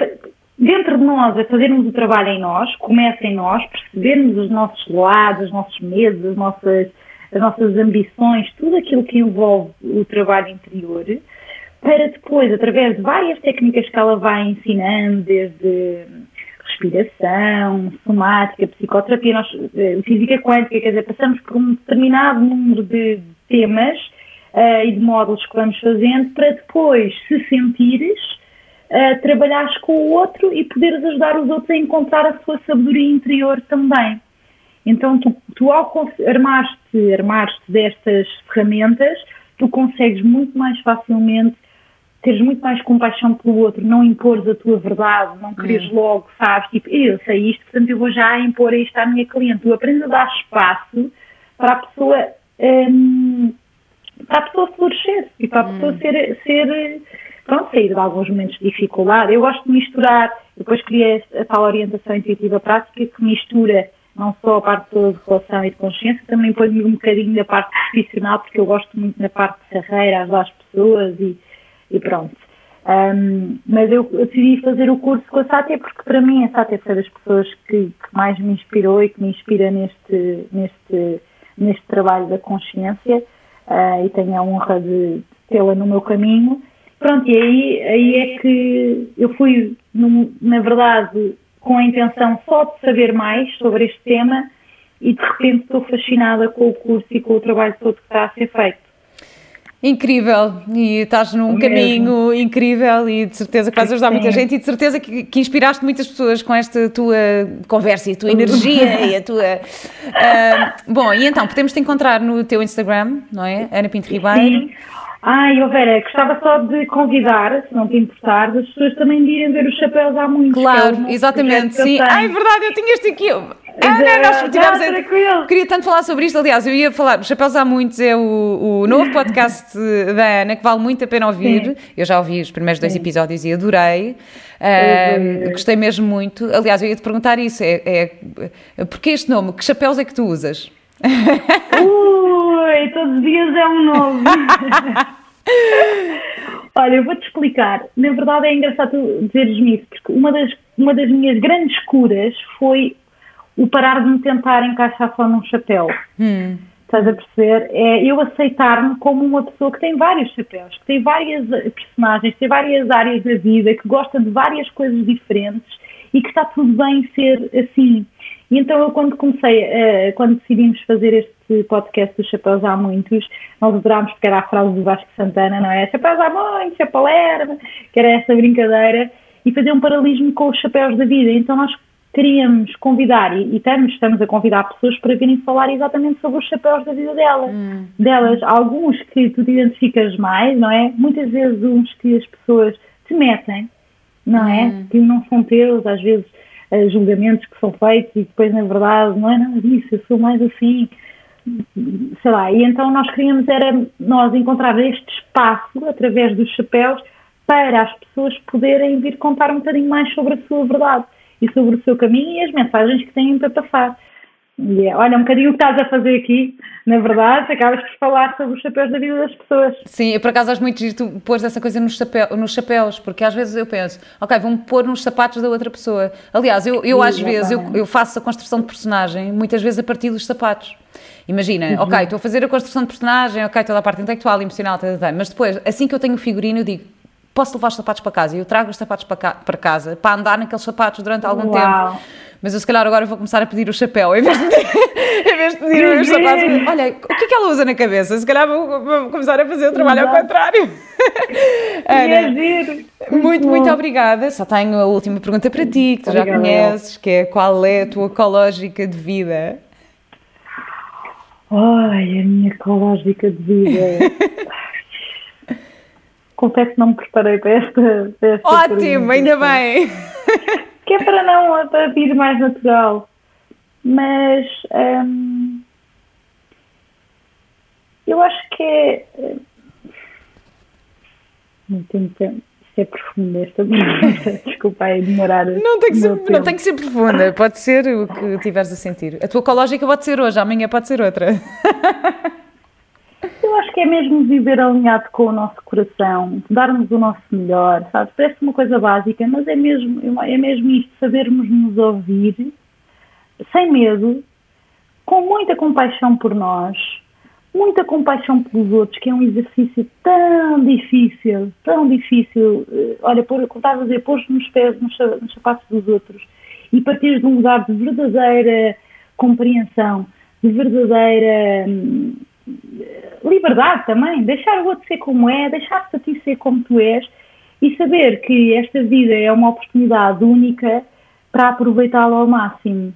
dentro de nós, a fazermos o trabalho em nós, começa em nós, percebermos os nossos lados, os nossos medos, as nossas, as nossas ambições, tudo aquilo que envolve o trabalho interior, para depois, através de várias técnicas que ela vai ensinando, desde respiração, somática, psicoterapia, nós, eh, física quântica, quer dizer, passamos por um determinado número de temas eh, e de módulos que vamos fazendo para depois, se sentires, eh, trabalhares com o outro e poderes ajudar os outros a encontrar a sua sabedoria interior também. Então, tu, tu ao armar-te destas ferramentas, tu consegues muito mais facilmente teres muito mais compaixão pelo outro, não impores a tua verdade, não quereres logo, sabes, tipo, eu sei isto, portanto eu vou já impor isto à minha cliente. Tu aprendes a dar espaço para a pessoa, hum, para a pessoa florescer e para a pessoa ser, ser, pronto, sair de alguns momentos de dificuldade. Eu gosto de misturar, depois criei a tal orientação intuitiva prática que mistura não só a parte toda de relação e de consciência, também põe-me um bocadinho da parte profissional, porque eu gosto muito da parte de carreira, ajudar as pessoas e, e pronto. Um, mas eu, eu decidi fazer o curso com a Sátia porque para mim a Sátia foi das pessoas que, que mais me inspirou e que me inspira neste, neste, neste trabalho da consciência uh, e tenho a honra de tê-la no meu caminho. Pronto, e aí, aí é que eu fui, na verdade, com a intenção só de saber mais sobre este tema e de repente estou fascinada com o curso e com o trabalho todo que está a ser feito. Incrível, e estás num Mesmo. caminho incrível e de certeza que vais ajudar muita Sim. gente e de certeza que, que inspiraste muitas pessoas com esta tua conversa e a tua energia e a tua. Ah, bom, e então, podemos te encontrar no teu Instagram, não é? Ana Pinto Ribeiro. Sim. Ai, oh Vera, gostava só de convidar, se não te importar, as pessoas também de irem ver os chapéus há muito. é Claro, novo exatamente, sim. Ah, é verdade, eu tinha este aqui. Ana, Exato. nós tivemos. Ah, tranquilo. Queria tanto falar sobre isto. Aliás, eu ia falar. Chapéus há muitos é o, o novo podcast da Ana que vale muito a pena ouvir. Sim. Eu já ouvi os primeiros dois Sim. episódios e adorei. adorei. Ah, gostei mesmo muito. Aliás, eu ia te perguntar isso: é, é, porquê este nome? Que chapéus é que tu usas? Ui, todos os dias é um novo. Olha, eu vou-te explicar. Na verdade é engraçado tu dizeres-me isso, porque uma das, uma das minhas grandes curas foi o parar de me tentar encaixar só num chapéu. Hum, Estás a perceber? É eu aceitar-me como uma pessoa que tem vários chapéus, que tem várias personagens, que tem várias áreas da vida, que gosta de várias coisas diferentes e que está tudo bem ser assim. E então eu quando comecei, uh, quando decidimos fazer este podcast dos Chapéus há muitos, nós adorámos porque era a frase do Vasco Santana, não é? Chapéus há muitos, chapéu lerma, que era essa brincadeira, e fazer um paralelismo com os chapéus da vida. Então nós queríamos convidar, e, e estamos, estamos a convidar pessoas para virem falar exatamente sobre os chapéus da vida delas. Hum. Delas, alguns que tu te identificas mais, não é? Muitas vezes uns que as pessoas te metem, não é? Hum. Que não são teus, às vezes uh, julgamentos que são feitos e depois, na verdade, não é nada disso, eu sou mais assim, sei lá. E então nós queríamos era nós encontrar este espaço através dos chapéus para as pessoas poderem vir contar um bocadinho mais sobre a sua verdade e sobre o seu caminho e as mensagens que têm para passar. E é, olha, um bocadinho o que estás a fazer aqui, na verdade, acabas por falar sobre os chapéus da vida das pessoas. Sim, eu por acaso acho muito de tu pôres essa coisa nos, chapéu, nos chapéus, porque às vezes eu penso, ok, vamos pôr nos sapatos da outra pessoa. Aliás, eu, eu às vezes eu, eu, faço a construção de personagem muitas vezes a partir dos sapatos. Imagina, uhum. ok, estou a fazer a construção de personagem, ok, toda a parte intelectual, emocional, tal, tal, mas depois, assim que eu tenho o figurino, eu digo, posso levar os sapatos para casa. E eu trago os sapatos para casa para andar naqueles sapatos durante algum Uau. tempo. Mas eu se calhar agora vou começar a pedir o chapéu em vez de, em vez de pedir os sapatos. Olha, o que é que ela usa na cabeça? Se calhar vou, vou começar a fazer o trabalho Exato. ao contrário. Ana, muito, muito obrigada. Só tenho a última pergunta para ti, que tu Obrigada, já conheces, que é qual é a tua ecológica de vida? Ai, a minha ecológica de vida. confesso que não me preparei para esta. Para esta Ótimo, pergunta. ainda bem! Que é para não para vir mais natural. Mas hum, eu acho que é. Não tenho tempo. É profunda esta pergunta. Desculpa aí demorar. Não tem, que ser, não tem que ser profunda, pode ser o que tiveres a sentir. A tua ecológica pode ser hoje, amanhã pode ser outra. Eu acho que é mesmo viver alinhado com o nosso coração, darmos o nosse melhor, sabe? Parece uma coisa básica, mas é mesmo, é mesmo isto, sabermos nos ouvir, sem medo, com muita compaixão por nós, muita compaixão pelos outros, que é um exercício tão difícil, tão difícil. Eh, olha, por, como estás a dizer, pôr nos pés, nos, nos sapatos dos outros e partir de um lugar de verdadeira compreensão, de verdadeira hum, liberdade também, deixar o outro ser como é, deixar-te a ti ser como tu és e saber que esta vida é uma oportunidade única para aproveitá-la ao máximo.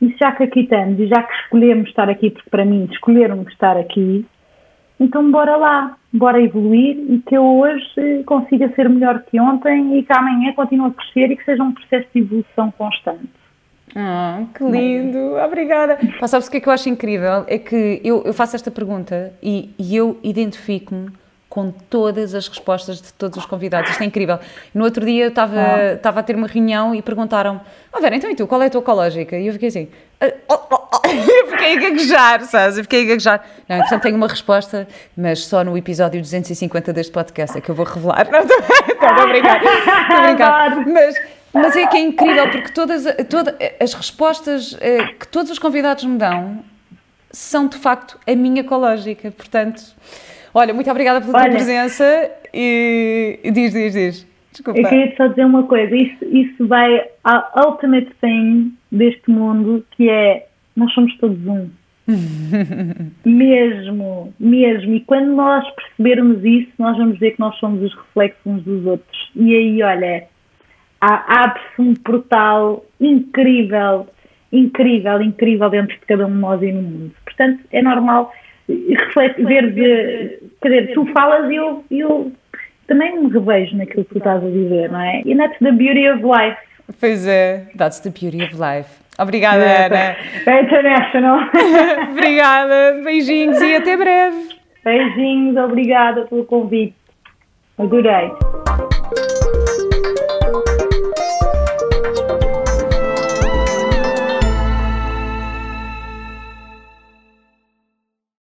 E já que aqui estamos e já que escolhemos estar aqui, porque para mim escolheram estar aqui, então bora lá, bora evoluir e que eu hoje consiga ser melhor que ontem e que amanhã continue a crescer e que seja um processo de evolução constante. Ah, que lindo! Obrigada! Pá, sabes o que é que eu acho incrível? É que eu, eu faço esta pergunta e, e eu identifico-me com todas as respostas de todos os convidados. Isto é incrível. No outro dia eu estava, ah. a ter uma reunião e perguntaram-me: oh, Vera, então e tu, qual é a tua ecológica? E eu fiquei assim: ah, oh, oh, oh. eu fiquei a gaguejar, sabes? Eu fiquei a gaguejar. Não, portanto tenho uma resposta, mas só no episódio 250 deste podcast é que eu vou revelar. Não, estou a brincar. Estou a brincar. Mas mas é que é incrível, porque todas, todas as respostas eh, que todos os convidados me dão são de facto a minha ecológica. Portanto, olha, muito obrigada pela olha, tua presença e, e diz, diz, diz. Desculpa. Eu queria só dizer uma coisa, isso, isso vai à ultimate thing deste mundo, que é nós somos todos um. mesmo, mesmo. E quando nós percebermos isso, nós vamos ver que nós somos os reflexos uns dos outros. E aí, olha, abre-se um portal incrível, incrível, incrível dentro de cada um de nós e no mundo. Portanto, é normal reflete, ver, de, quer dizer, tu falas e eu, eu também me revejo naquilo que tu estás a dizer, não é? E that's the beauty of life. Pois é, that's the beauty of life. Obrigada, Ana. É international. obrigada, beijinhos e até breve. Beijinhos, obrigada pelo convite. Adorei.